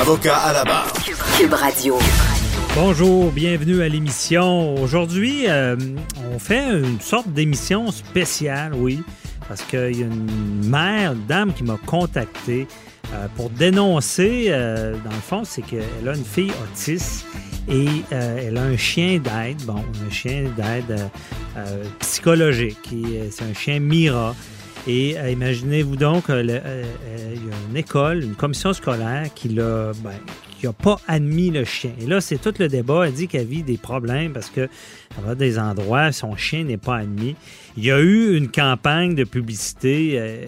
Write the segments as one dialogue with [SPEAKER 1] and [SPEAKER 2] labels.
[SPEAKER 1] Avocat à la barre.
[SPEAKER 2] Cube Radio.
[SPEAKER 3] Bonjour, bienvenue à l'émission. Aujourd'hui, euh, on fait une sorte d'émission spéciale, oui, parce qu'il y a une mère, une dame qui m'a contacté euh, pour dénoncer, euh, dans le fond, c'est qu'elle a une fille autiste et elle a un chien d'aide, bon, un chien d'aide psychologique, c'est un chien Mira. Et imaginez-vous donc, il y a une école, une commission scolaire qui l'a ben, n'a pas admis le chien. Et là, c'est tout le débat. Elle dit qu'elle vit des problèmes parce que va des endroits, son chien n'est pas admis. Il y a eu une campagne de publicité euh,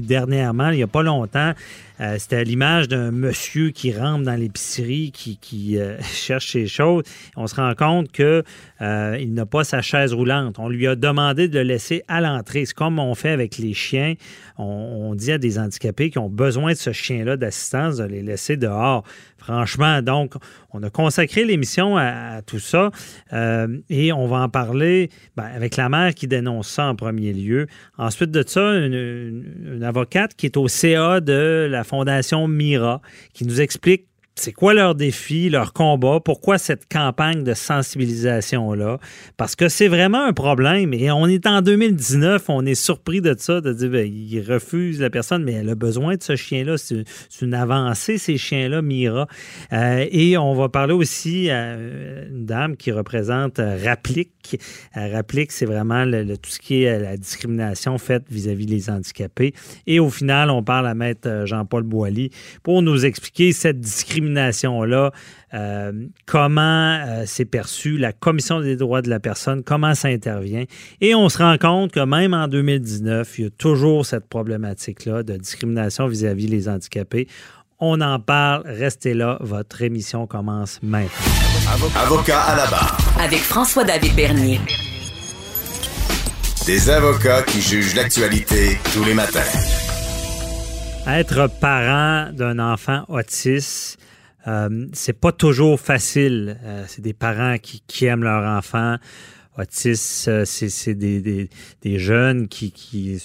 [SPEAKER 3] dernièrement, il n'y a pas longtemps. Euh, c'était l'image d'un monsieur qui rentre dans l'épicerie, qui, euh, cherche ses choses. On se rend compte qu'il il n'a pas sa chaise roulante. On lui a demandé de le laisser à l'entrée. C'est comme on fait avec les chiens. On, dit à des handicapés qui ont besoin de ce chien-là d'assistance de les laisser dehors. Franchement, donc, on a consacré l'émission à, tout ça euh, et on va en parler ben, avec la mère qui dénonce ça en premier lieu. Ensuite de ça, une avocate qui est au CA de la Fondation Mira qui nous explique c'est quoi leur défi, leur combat, pourquoi cette campagne de sensibilisation-là? Parce que c'est vraiment un problème et on est en 2019, on est surpris de ça, de dire, ben, ils refusent la personne, mais elle a besoin de ce chien-là. C'est une avancée, ces chiens-là, Mira. Euh, et on va parler aussi à une dame qui représente euh, Rapplique. Euh, Rapplique, c'est vraiment le, tout ce qui est la discrimination faite vis-à-vis des handicapés. Et au final, on parle à maître Jean-Paul Boilly pour nous expliquer cette discrimination euh, comment euh, c'est perçu, la Commission des droits de la personne, comment ça intervient. Et on se rend compte que même en 2019, il y a toujours cette problématique-là de discrimination vis-à-vis des handicapés. On en parle, restez là, votre émission commence maintenant.
[SPEAKER 1] Avocat à la barre.
[SPEAKER 2] Avec François-David Bernier.
[SPEAKER 1] Des avocats qui jugent l'actualité tous les matins.
[SPEAKER 3] Être parent d'un enfant autiste, euh, c'est pas toujours facile. Euh, c'est des parents qui, aiment leur enfant. Autistes, euh, c'est des, jeunes qui,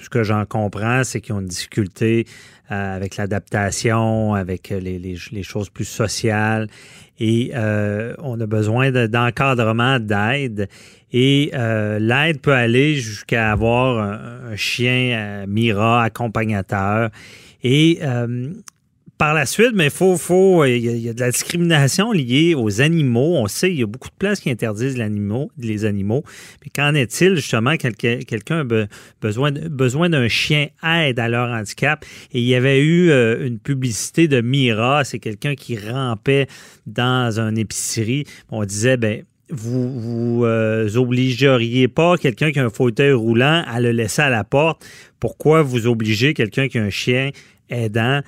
[SPEAKER 3] ce que j'en comprends, c'est qu'ils ont une difficulté avec l'adaptation, avec les, choses plus sociales. Et on a besoin d'encadrement, d'aide. Et l'aide peut aller jusqu'à avoir un, un chien Mira accompagnateur. Et par la suite, mais faut, faut, il y, a de la discrimination liée aux animaux. On sait, il y a beaucoup de places qui interdisent les animaux. Mais qu'en est-il justement quelqu'un a besoin, d'un chien aide à leur handicap? Et il y avait eu euh, une publicité de Mira, c'est quelqu'un qui rampait dans une épicerie. On disait, ben vous vous euh, obligeriez pas quelqu'un qui a un fauteuil roulant à le laisser à la porte. Pourquoi vous obligez quelqu'un qui a un chien aidant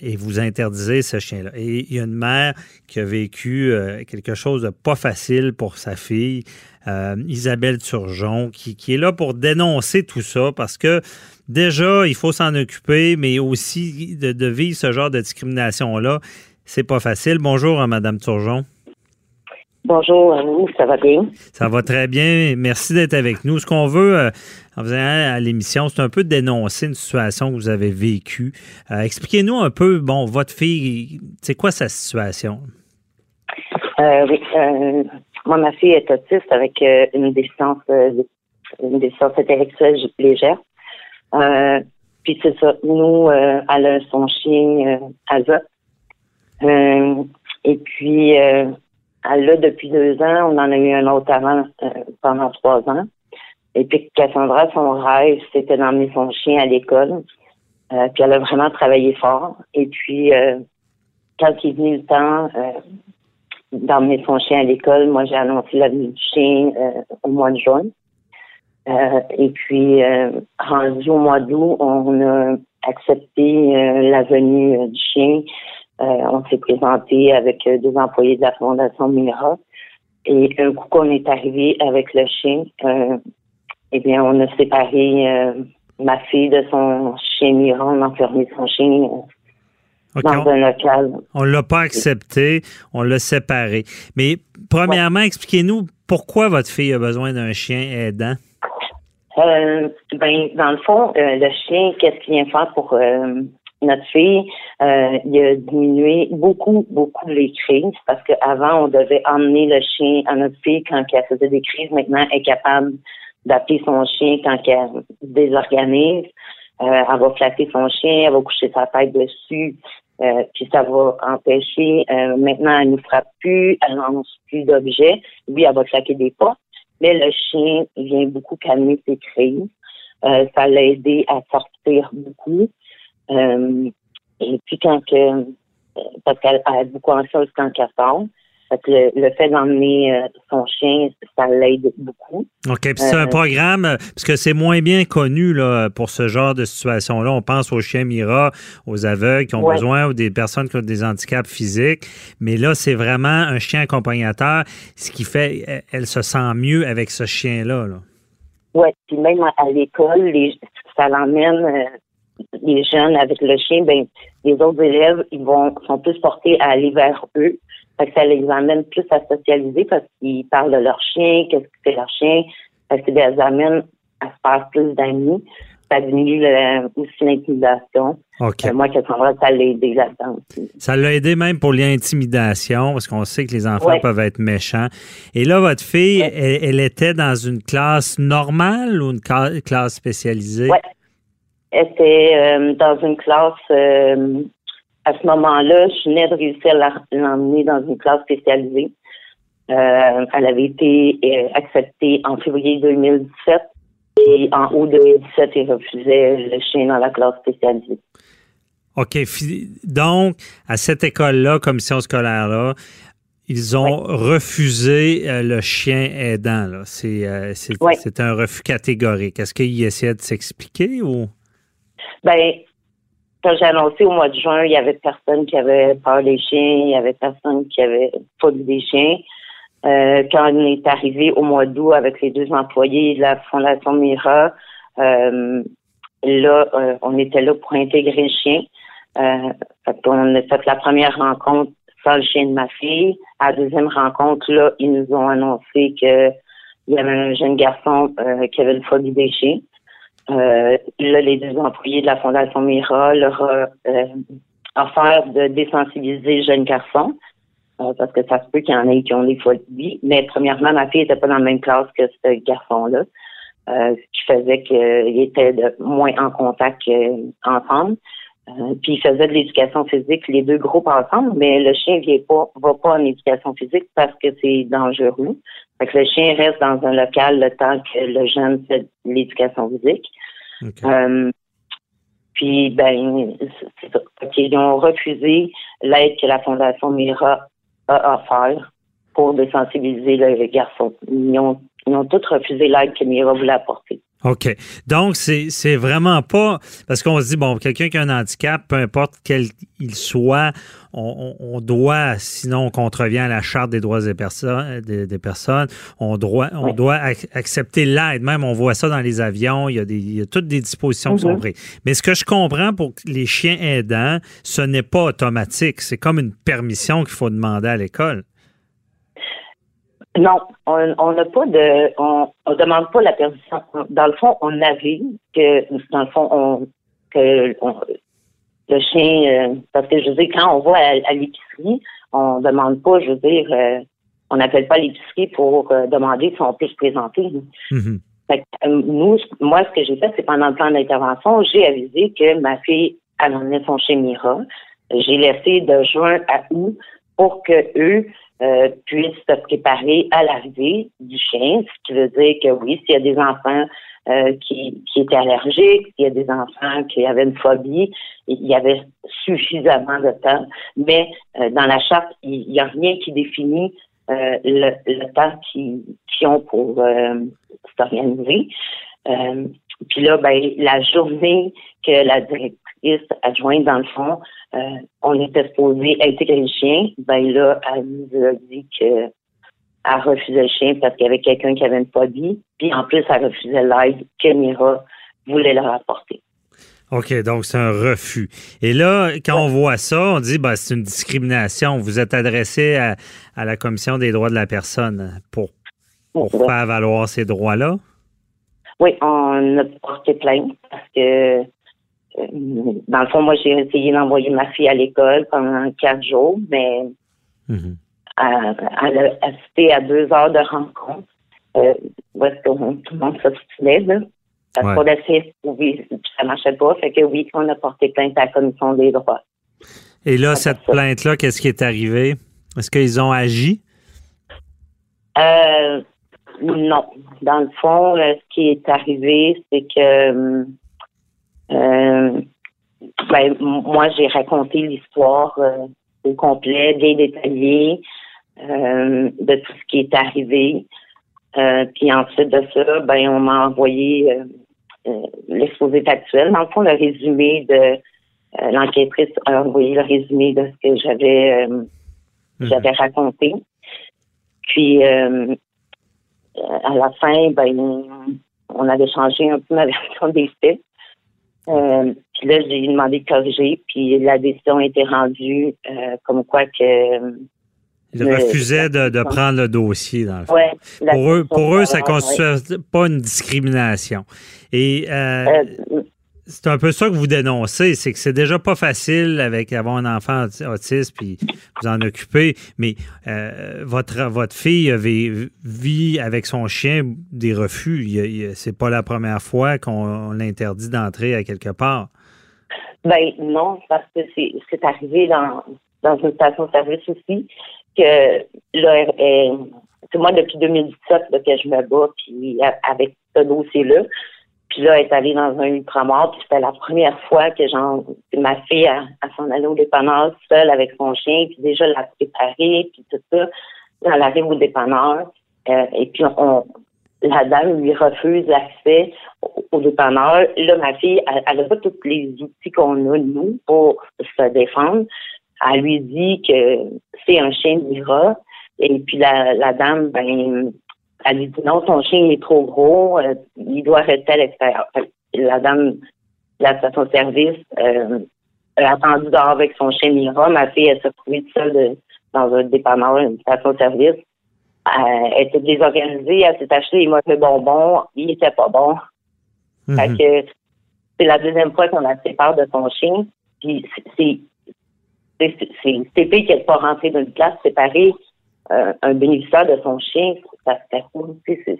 [SPEAKER 3] et vous interdisez ce chien-là. Et il y a une mère qui a vécu euh, quelque chose de pas facile pour sa fille, euh, Isabelle Turgeon, qui, qui, est là pour dénoncer tout ça parce que déjà, il faut s'en occuper, mais aussi de, vivre ce genre de discrimination-là, c'est pas facile. Bonjour, Madame Turgeon.
[SPEAKER 4] Bonjour à vous, ça va bien?
[SPEAKER 3] Ça va très bien. Merci d'être avec nous. Ce qu'on veut euh, en faisant à l'émission, c'est un peu dénoncer une situation que vous avez vécue. Euh, expliquez-nous un peu, bon, votre fille, c'est quoi sa situation?
[SPEAKER 4] Euh, oui, moi, ma fille est autiste avec une déficience, une déficience intellectuelle légère. puis c'est ça, nous, elle a son chien Asa. et puis elle l'a depuis deux ans. On en a eu un autre avant euh, pendant trois ans. Et puis Cassandra, son rêve, c'était d'emmener son chien à l'école. Euh, puis elle a vraiment travaillé fort. Et puis, euh, quand il est venu le temps d'emmener son chien à l'école, moi j'ai annoncé la venue du chien au mois de juin. et puis, rendu au mois d'août, on a accepté la venue du chien. On s'est présenté avec deux employés de la Fondation Mira. Et un coup qu'on est arrivé avec le chien, eh bien, on a séparé ma fille de son chien Mira, on a enfermé son chien dans un local.
[SPEAKER 3] On ne l'a pas accepté, on l'a séparé. Mais premièrement, expliquez-nous pourquoi votre fille a besoin d'un chien aidant.
[SPEAKER 4] Euh, ben, dans le fond, euh, le chien, qu'est-ce qu'il vient faire pour euh, notre fille? il a diminué beaucoup, beaucoup les crises parce qu'avant, on devait emmener le chien à notre fille quand elle faisait des crises. Maintenant, elle est capable d'appeler son chien quand elle désorganise. Euh, elle va flatter son chien, elle va coucher sa tête dessus, euh, puis ça va empêcher. Euh, maintenant, elle ne frappe plus, elle lance plus d'objets. Lui, elle va claquer des pas. Mais le chien vient beaucoup calmer ses crises. ça l'a aidé à sortir beaucoup. Et puis quand que parce qu'elle a beaucoup anxieuse quand elle sort le, fait d'emmener euh, son chien, ça l'aide beaucoup.
[SPEAKER 3] OK. Puis c'est un euh, programme, parce que c'est moins bien connu là, pour ce genre de situation-là. On pense aux chiens Mira, aux aveugles qui ont besoin ou des personnes qui ont des handicaps physiques. Mais là, c'est vraiment un chien accompagnateur, ce qui fait elle se sent mieux avec ce chien-là. Là.
[SPEAKER 4] Oui. Puis même à l'école, ça l'emmène. Euh, les jeunes avec le chien, ben les autres élèves, ils vont sont plus portés à aller vers eux ça les amène plus à socialiser parce qu'ils parlent de leur chien, qu'est-ce que fait leur chien. Fait que ça les amène à se faire plus d'amis. Ça diminue aussi l'intimidation.
[SPEAKER 3] Okay.
[SPEAKER 4] Euh, moi, ça l'a aidé là-dedans
[SPEAKER 3] Ça l'a aidé même pour l'intimidation, parce qu'on sait que les enfants peuvent être méchants. Et là, votre fille, elle, était dans une classe normale ou une classe spécialisée?
[SPEAKER 4] Oui. Elle était euh, dans une classe euh, à ce moment-là, je venais de réussir à l'emmener dans une classe spécialisée. Euh, elle avait été euh, acceptée en février 2017 et en août 2017, il refusait le chien dans la classe spécialisée.
[SPEAKER 3] OK. Donc, à cette école-là, commission scolaire-là, ils ont refusé euh, le chien aidant. C'est un refus catégorique. Est-ce qu'ils essaient de s'expliquer ou?
[SPEAKER 4] Ben, quand j'ai annoncé au mois de juin, il y avait personne qui avait peur des chiens, il y avait personne qui avait pas des chiens. Euh, quand on est arrivé au mois d'août avec les deux employés de la Fondation Mira, euh, là, euh, on était là pour intégrer le chien. On a fait la première rencontre sans le chien de ma fille. À la deuxième rencontre, là, ils nous ont annoncé que il y avait un jeune garçon qui avait une phobie des chiens. Euh, là, les deux employés de la Fondation Mira leur ont euh, offert de désensibiliser jeunes garçons, euh, parce que ça se peut qu'il y en ait qui ont des phobies. Mais premièrement, ma fille n'était pas dans la même classe que ce garçon-là, ce qui faisait qu'il était de moins en contact ensemble. puis il faisait de l'éducation physique, les deux groupes ensemble, mais le chien ne pas, va pas en éducation physique parce que c'est dangereux. Fait que le chien reste dans un local le temps que le jeune fait l'éducation physique. Euh, puis, ben, ils ont refusé l'aide que la Fondation Mira a offert pour désensibiliser le garçon. Ils ont, ils ont tous refusé l'aide que Mira voulait apporter.
[SPEAKER 3] OK. Donc, c'est vraiment pas. Parce qu'on se dit, bon, quelqu'un qui a un handicap, peu importe quel il soit, on, doit, sinon on contrevient à la Charte des droits des personnes, des, personnes on doit, on doit accepter l'aide. Même, on voit ça dans les avions, il y a, des, il y a toutes des dispositions qui sont mhm. prises. Mais ce que je comprends pour les chiens aidants, ce n'est pas automatique. C'est comme une permission qu'il faut demander à l'école.
[SPEAKER 4] Non, on n'a pas de, on, on, demande pas la permission. Dans le fond, on avait que, dans le fond, on, que le chien, euh, parce que je veux dire, quand on va à, l'épicerie, on demande pas, je veux dire, euh, on n'appelle pas l'épicerie pour euh, demander si on peut se présenter. Mm-hmm. nous, moi, ce que j'ai fait, c'est pendant le plan d'intervention, j'ai avisé que ma fille elle emmenait son chien Mira. J'ai laissé de juin à août pour que eux euh, puissent se préparer à l'arrivée du chien, ce qui veut dire que oui, s'il y a des enfants euh, qui, qui étaient allergiques, s'il y a des enfants qui avaient une phobie, il y avait suffisamment de temps. Mais euh, dans la charte, il n'y a rien qui définit le, le, temps qu'ils ont pour s'organiser. Puis là, ben, la journée que la directrice adjointe, dans le fond, euh, on était supposé intégrer le chien, ben là, elle nous a dit que elle refusait le chien parce qu'il y avait quelqu'un qui avait une phobie. Puis en plus, elle refusait l'aide que Mira voulait leur apporter.
[SPEAKER 3] OK, donc c'est un refus. Et là, quand on voit ça, on dit ben, c'est une discrimination. Vous êtes adressé à, à, la Commission des droits de la personne pour, pour faire valoir ces droits-là?
[SPEAKER 4] Oui, on a porté plainte parce que, euh, dans le fond, moi, j'ai essayé d'envoyer ma fille à l'école pendant quatre jours, mais mm-hmm. elle, a assisté à deux heures de rencontre euh, où est-ce que tout le monde s'obstinait, là. Parce qu'on a fait, oui, ça marchait pas. Fait que oui, on a porté plainte à la Commission des droits.
[SPEAKER 3] Et là, cette plainte-là, qu'est-ce qui est arrivé? Est-ce qu'ils ont agi?
[SPEAKER 4] Euh, non. Dans le fond, euh, ce qui est arrivé, c'est que euh, ben, moi, j'ai raconté l'histoire euh, au complet, bien détaillée, de tout ce qui est arrivé. puis ensuite de ça, ben, on m'a envoyé l'exposé actuel. Dans le fond, le résumé de l'enquêtrice a envoyé le résumé de ce que j'avais mhm. j'avais raconté. Puis à la fin, ben, on avait changé un peu ma version des faits. Euh, puis là, j'ai demandé de corriger, puis la décision a été rendue euh, comme quoi que.
[SPEAKER 3] Ils refusaient de, prendre le dossier, dans le fond. pour eux, pour eux ça ne constitue pas une discrimination. Et euh, c'est un peu ça que vous dénoncez, c'est que c'est déjà pas facile avec avoir un enfant autiste puis vous en occuper, mais euh, votre votre fille avait, vit avec son chien des refus. C'est pas la première fois qu'on l'interdit d'entrer à quelque part.
[SPEAKER 4] Ben non, parce que c'est arrivé dans, dans une station-service aussi que là, c'est moi depuis 2017 que je me bats puis avec ce dossier-là. Puis là, elle est allée dans un ultramar, puis c'était la première fois que genre, ma fille a, s'en allait au dépanneur seule avec son chien, puis déjà l'a préparé, puis tout ça. Elle arrive au dépanneur, euh, et puis on, la dame lui refuse l'accès au, dépanneur. Là, ma fille, elle n'a pas tous les outils qu'on a, nous, pour se défendre. Elle lui dit que c'est un chien de et puis la, la dame, ben, elle lui dit non, son chien est trop gros, euh, il doit rester à l'extérieur. La dame la station-service euh, a attendu dehors avec son chien Mira. Ma fille, elle s'est trouvée seule dans un dépanneur, une station-service. Euh, elle était désorganisée, elle s'est acheté des mauvais bonbons, il était pas bon. Mhm. que c'est la deuxième fois qu'on la sépare de son chien. Puis c'est c'est c'est qui n'est pas rentré dans une classe séparée. Euh, un bénéficiaire de son chien, ça se fait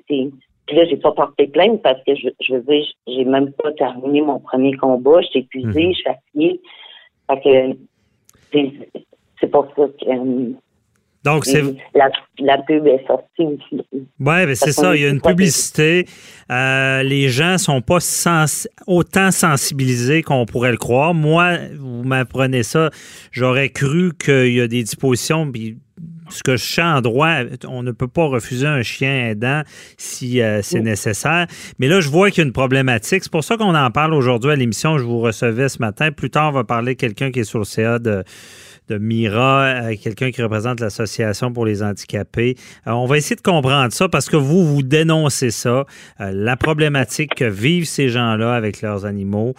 [SPEAKER 4] Puis là, j'ai pas porté plainte parce que je, je veux dire, j'ai même pas terminé mon premier combat. Je suis épuisée, mhm. je suis fatiguée. Fait que c'est pour ça que euh,
[SPEAKER 3] donc, c'est.
[SPEAKER 4] La, pub est sortie aussi. Oui,
[SPEAKER 3] ben c'est ça. Il y a une publicité. Euh, les gens sont pas autant sensibilisés qu'on pourrait le croire. Moi, vous m'apprenez ça, j'aurais cru qu'il y a des dispositions, puis ce que je sens en droit, on ne peut pas refuser un chien aidant si euh, c'est nécessaire. Mais là, je vois qu'il y a une problématique. C'est pour ça qu'on en parle aujourd'hui à l'émission. Je vous recevais ce matin. Plus tard, on va parler de quelqu'un qui est sur le CA de de Mira, euh, quelqu'un qui représente l'Association pour les handicapés. Euh, on va essayer de comprendre ça parce que vous, vous dénoncez ça, euh, la problématique que vivent ces gens-là avec leurs animaux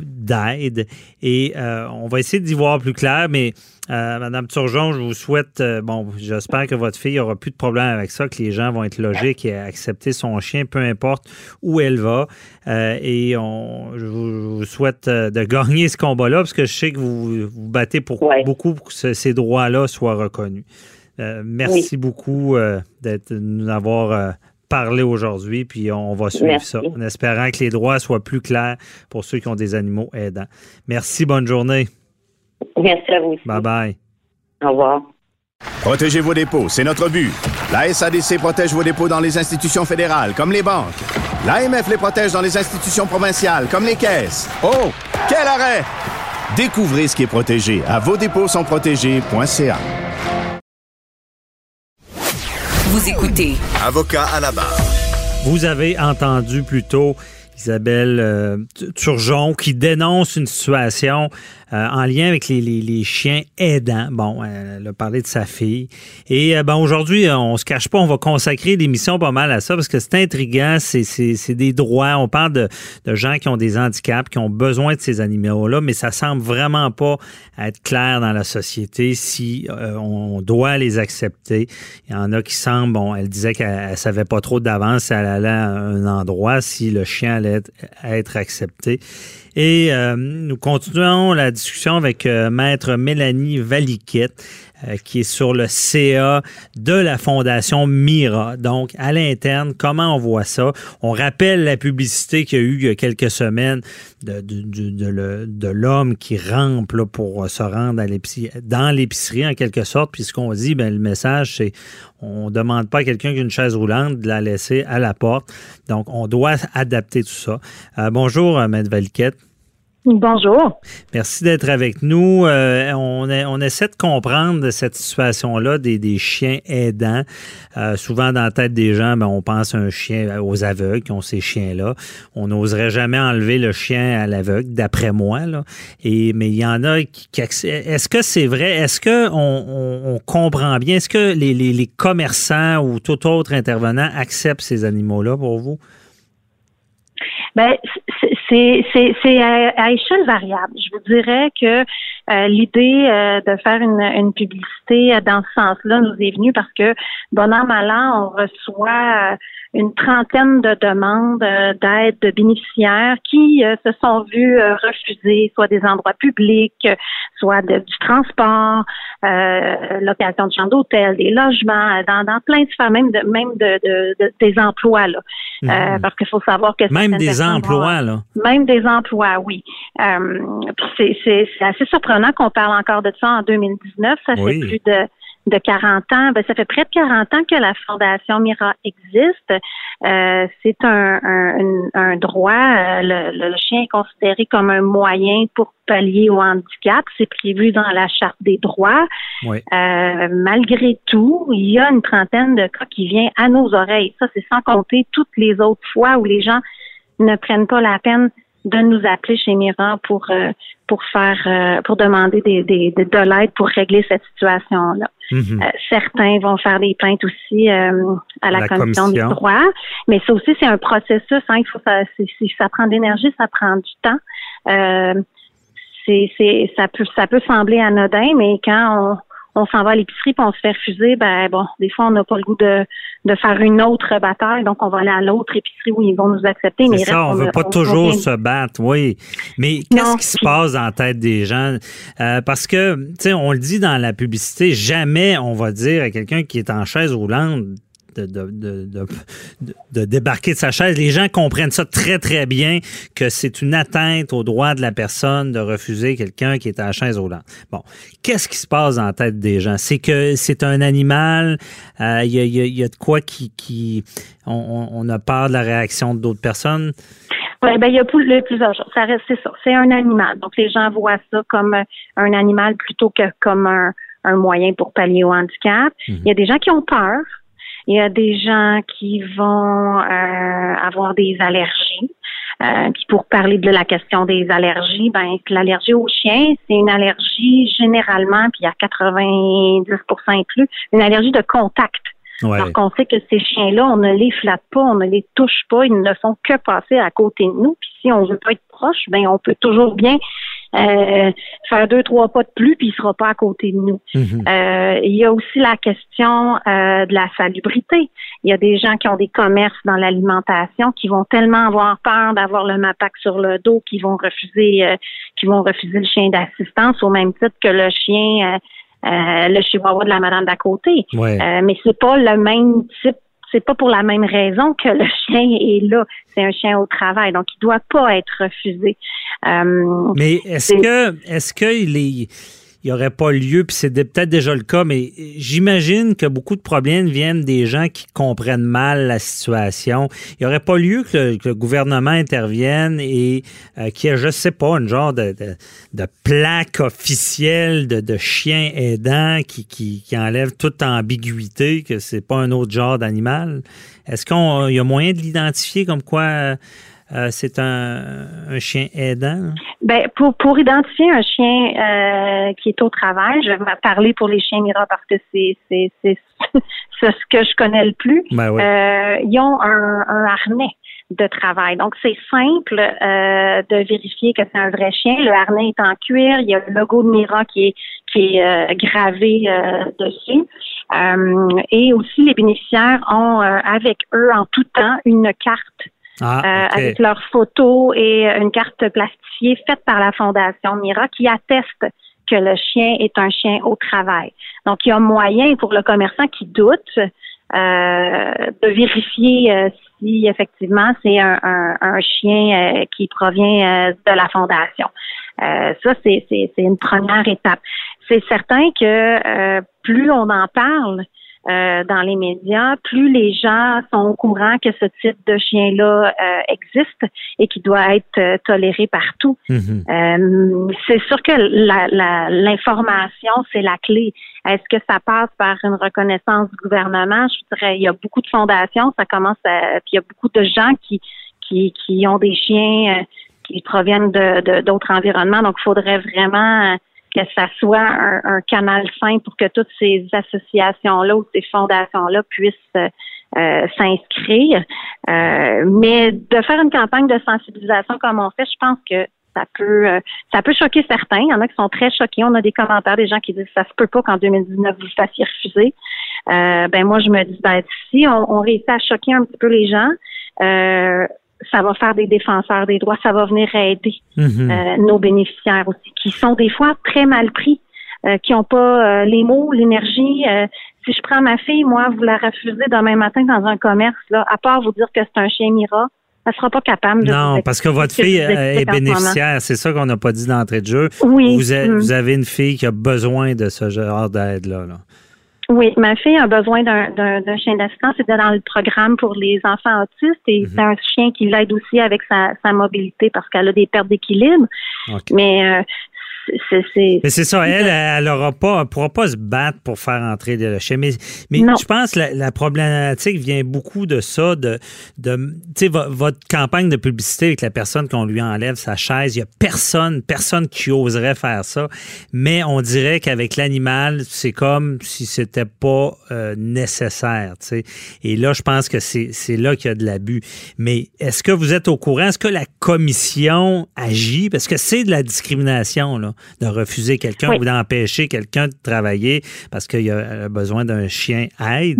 [SPEAKER 3] d'aide. Et on va essayer d'y voir plus clair, mais Madame Turgeon, je vous souhaite, bon, j'espère que votre fille aura plus de problème avec ça, que les gens vont être logiques et accepter son chien, peu importe où elle va. et on, je vous, souhaite de gagner ce combat-là, parce que je sais que vous vous battez pour beaucoup pour que ces droits-là soient reconnus. Euh, merci beaucoup euh, d'être, de nous avoir euh, parlé aujourd'hui, puis on va suivre ça en espérant que les droits soient plus clairs pour ceux qui ont des animaux aidants. Merci, bonne journée.
[SPEAKER 4] Merci à vous aussi.
[SPEAKER 3] Bye bye.
[SPEAKER 4] Au revoir.
[SPEAKER 1] Protégez vos dépôts, c'est notre but. La SADC protège vos dépôts dans les institutions fédérales, comme les banques. L'AMF les protège dans les institutions provinciales, comme les caisses. Oh, quel arrêt! Découvrez ce qui est protégé à vos dépôts sont protégés.ca.
[SPEAKER 2] Vous écoutez
[SPEAKER 1] Avocat à la barre.
[SPEAKER 3] Vous avez entendu plus tôt Isabelle euh, Turgeon qui dénonce une situation euh, en lien avec les, les, les, chiens aidants. Bon, elle a parlé de sa fille. Et euh, ben, aujourd'hui, on se cache pas, on va consacrer l'émission pas mal à ça parce que c'est intriguant, c'est des droits. On parle de, de, gens qui ont des handicaps, qui ont besoin de ces animaux-là, mais ça semble vraiment pas être clair dans la société si on doit les accepter. Il y en a qui semblent, bon, elle disait qu'elle savait pas trop d'avance, elle allait à un endroit si le chien allait être, accepté. Et euh, nous continuons la discussion avec euh, Maître Mélanie Valiquette, euh, qui est sur le CA de la Fondation Mira. Donc, à l'interne, comment on voit ça? On rappelle la publicité qu'il y a eu il y a quelques semaines de, de, l'homme qui rampe pour se rendre à dans l'épicerie, en quelque sorte. Puis ce qu'on dit, ben, le message, c'est on ne demande pas à quelqu'un qui a une chaise roulante de la laisser à la porte. Donc, on doit adapter tout ça. bonjour, Maître Valiquette.
[SPEAKER 5] Bonjour.
[SPEAKER 3] Merci d'être avec nous. Euh, on, on, essaie de comprendre cette situation-là des, des, chiens aidants. Euh, souvent, dans la tête des gens, ben, on pense un chien aux aveugles qui ont ces chiens-là. On n'oserait jamais enlever le chien à l'aveugle, d'après moi. Là. Et, mais il y en a qui... Est-ce que c'est vrai? Est-ce qu'on on, on, comprend bien? Est-ce que les, les, les commerçants ou tout autre intervenant acceptent ces animaux-là pour vous?
[SPEAKER 5] Ben, c'est à, échelle variable. Je vous dirais que euh, l'idée euh, de faire une, une, publicité dans ce sens-là nous est venue parce que, bon an, mal an, on reçoit euh, une trentaine de demandes d'aide de bénéficiaires qui se sont vus refuser soit des endroits publics, soit du transport, location de champs d'hôtel, des logements, dans, dans plein de sphères, même de même de, de, des emplois là. Mhm. parce qu'il faut savoir que
[SPEAKER 3] même des emplois là.
[SPEAKER 5] Même des emplois, oui. c'est assez surprenant qu'on parle encore de ça en 2019. Ça fait plus de de 40 ans, ben, ça fait près de 40 ans que la Fondation Mira existe. Euh, c'est un, un, droit. Euh, le, chien est considéré comme un moyen pour pallier au handicap. C'est prévu dans la Charte des droits. Euh, malgré tout, il y a une trentaine de cas qui viennent à nos oreilles. Ça, c'est sans compter toutes les autres fois où les gens ne prennent pas la peine de nous appeler chez Mira pour euh, pour faire euh, pour demander des, des, de l'aide pour régler cette situation là. Mhm. Euh, certains vont faire des plaintes aussi à la, commission, des droits, mais ça aussi c'est un processus. Hein, il faut ça, ça prend de l'énergie, ça prend du temps. c'est c'est ça peut ça peut sembler anodin, mais quand on on s'en va à l'épicerie puis on se fait refuser, ben bon, des fois on n'a pas le goût de, de faire une autre bataille, donc on va aller à l'autre épicerie où ils vont nous accepter.
[SPEAKER 3] Mais ça, on ne veut pas toujours se battre, oui. Mais qu'est-ce qui se passe dans la tête des gens? Euh, Parce que, tu sais, on le dit dans la publicité, jamais on va dire à quelqu'un qui est en chaise roulante de, de, débarquer de sa chaise. Les gens comprennent ça très, très bien que c'est une atteinte au droit de la personne de refuser quelqu'un qui est à la chaise roulante. Bon, qu'est-ce qui se passe dans la tête des gens? C'est que c'est un animal, il euh, y, a, de quoi qui... qui on, a peur de la réaction d'autres personnes?
[SPEAKER 5] Oui, ben il y a plusieurs choses. Ça reste, c'est ça. C'est un animal. Donc les gens voient ça comme un animal plutôt que comme un, moyen pour pallier au handicap. Mhm. Il y a des gens qui ont peur. Il y a des gens qui vont euh, avoir des allergies. Euh, puis pour parler de la question des allergies, ben l'allergie aux chiens, c'est une allergie généralement, puis à 90 et plus, une allergie de contact. Ouais. Alors qu'on sait que ces chiens-là, on ne les flatte pas, on ne les touche pas, ils ne font que passer à côté de nous. Puis si on veut pas être proche, ben on peut toujours bien euh, faire deux, trois pas de plus, puis il sera pas à côté de nous. Mhm. Euh, il y a aussi la question euh, de la salubrité. Il y a des gens qui ont des commerces dans l'alimentation qui vont tellement avoir peur d'avoir le MAPAC sur le dos qu'ils vont refuser qui vont refuser le chien d'assistance au même titre que le chien le chihuahua de la madame d'à côté. mais c'est pas le même type c'est pas pour la même raison que le chien est là. C'est un chien au travail, donc il doit pas être refusé.
[SPEAKER 3] Euh, Mais est-ce que est-ce qu'il est il n'y aurait pas lieu, puis c'est peut-être déjà le cas, mais j'imagine que beaucoup de problèmes viennent des gens qui comprennent mal la situation. Il n'y aurait pas lieu que le, gouvernement intervienne et euh, qu'il y ait, je sais pas, une genre de, plaque officielle de, chien aidant qui, qui, qui, enlève toute ambiguïté, que c'est pas un autre genre d'animal. Est-ce qu'il y a moyen de l'identifier comme quoi euh, c'est un, chien aidant?
[SPEAKER 5] Ben, pour, pour identifier un chien euh, qui est au travail, je vais parler pour les chiens Mira parce que c'est c'est c'est ce que je connais le plus.
[SPEAKER 3] Ben
[SPEAKER 5] euh, ils ont un, un harnais de travail. Donc, c'est simple euh, de vérifier que c'est un vrai chien. Le harnais est en cuir. Il y a le logo de Mira qui est, qui est euh, gravé euh, dessus. et aussi, les bénéficiaires ont avec eux en tout temps une carte
[SPEAKER 3] ah,
[SPEAKER 5] avec leurs photos et une carte plastifiée faite par la Fondation Mira qui atteste que le chien est un chien au travail. Donc, il y a moyen pour le commerçant qui doute de vérifier si effectivement c'est un, un, chien euh, qui provient euh, de la fondation. Euh, ça, c'est une première étape. C'est certain que plus on en parle, euh, dans les médias, plus les gens sont au courant que ce type de chien-là euh, existe et qui doit être euh, toléré partout.
[SPEAKER 3] Mhm.
[SPEAKER 5] c'est sûr que l'information, c'est la clé. Est-ce que ça passe par une reconnaissance du gouvernement? Je dirais, il y a beaucoup de fondations, ça commence à, puis il y a beaucoup de gens qui, qui, qui ont des chiens qui proviennent de d'autres environnements. Donc, il faudrait vraiment que ça soit un, canal sain pour que toutes ces associations-là ou ces fondations-là puissent euh, euh, s'inscrire. Euh, mais de faire une campagne de sensibilisation comme on fait, je pense que ça peut ça peut choquer certains. Il y en a qui sont très choqués. On a des commentaires des gens qui disent ça se peut pas qu'en 2019 vous fassiez refuser. ben moi je me dis ben si on, on réussit à choquer un petit peu les gens, ça va faire des défenseurs des droits, ça va venir aider
[SPEAKER 3] mhm.
[SPEAKER 5] euh, nos bénéficiaires aussi, qui sont des fois très mal pris, euh, qui n'ont pas euh, les mots, l'énergie. si je prends ma fille, moi, vous la refusez demain matin dans un commerce, là, à part vous dire que c'est un chien Mira, elle sera pas capable de.
[SPEAKER 3] Non, parce que votre fille est bénéficiaire. C'est ça qu'on n'a pas dit d'entrée de jeu.
[SPEAKER 5] Oui.
[SPEAKER 3] Vous, mm. vous, avez une fille qui a besoin de ce genre d'aide-là. là
[SPEAKER 5] oui, ma fille a besoin d'un chien d'assistance. C'était dans le programme pour les enfants autistes et mhm. c'est un chien qui l'aide aussi avec sa, sa mobilité parce qu'elle a des pertes d'équilibre. Mais euh,
[SPEAKER 3] mais c'est ça, elle, elle ne pas, pourra pas se battre pour faire entrer de chien. Mais, mais je pense que la, problématique vient beaucoup de ça, de, de votre campagne de publicité avec la personne qu'on lui enlève sa chaise. Il n'y a personne, personne qui oserait faire ça. Mais on dirait qu'avec l'animal, c'est comme si c'était pas euh, nécessaire. Et là, je pense que c'est là qu'il y a de l'abus. Mais est-ce que vous êtes au courant? Est-ce que la commission agit? Parce que c'est de la discrimination, là de refuser quelqu'un ou d'empêcher quelqu'un de travailler parce qu'il a besoin d'un chien aide.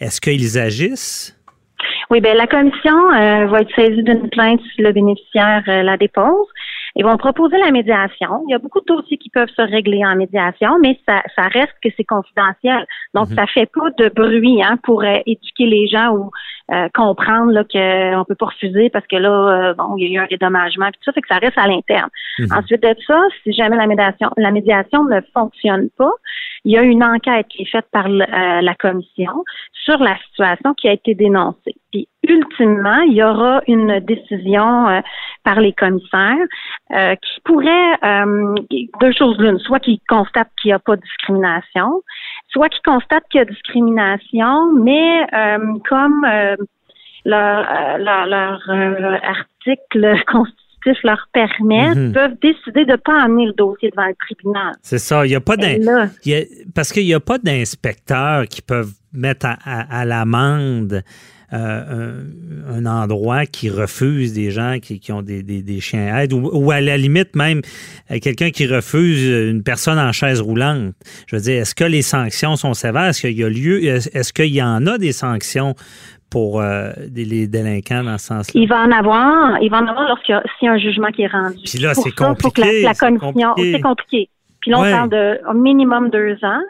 [SPEAKER 3] Est-ce qu'ils agissent?
[SPEAKER 5] Oui, bien, la commission euh, va être saisie d'une plainte si le bénéficiaire euh, la dépose. Ils vont proposer la médiation. Il y a beaucoup de dossiers qui peuvent se régler en médiation, mais ça, ça reste que c'est confidentiel. Donc, mhm. ça fait pas de bruit hein, pour euh, éduquer les gens ou euh, comprendre là, qu'on peut pas refuser parce que là, euh, bon, il y a eu un dédommagement, puis tout ça, fait que ça reste à l'interne. Mhm. Ensuite de ça, si jamais la médiation, la médiation ne fonctionne pas, il y a une enquête qui est faite par la commission sur la situation qui a été dénoncée. Puis ultimement, il y aura une décision euh, par les commissaires euh, qui pourrait euh, deux choses l'une, soit qu'ils constatent qu'il n'y a pas de discrimination, soit qu'ils constatent qu'il y a discrimination, mais comme leur, leur, article leur permet, mhm. peuvent décider de ne pas amener le dossier devant le tribunal.
[SPEAKER 3] C'est ça. Il y a pas parce qu'il n'y a pas d'inspecteurs qui peuvent mettre à l'amende euh, un, endroit qui refuse des gens qui, ont des, des, chiens à aide ou, à la limite même euh, quelqu'un qui refuse une personne en chaise roulante. Je veux dire, est-ce que les sanctions sont sévères? Est-ce qu'il y a lieu? Est-ce qu'il y en a des sanctions pour euh, les délinquants dans ce sens-là?
[SPEAKER 5] Il va en avoir, il va en avoir lorsqu'il y, a un jugement qui est rendu.
[SPEAKER 3] Puis là, c'est compliqué.
[SPEAKER 5] la, commission, c'est compliqué. Puis là, on parle de minimum deux ans.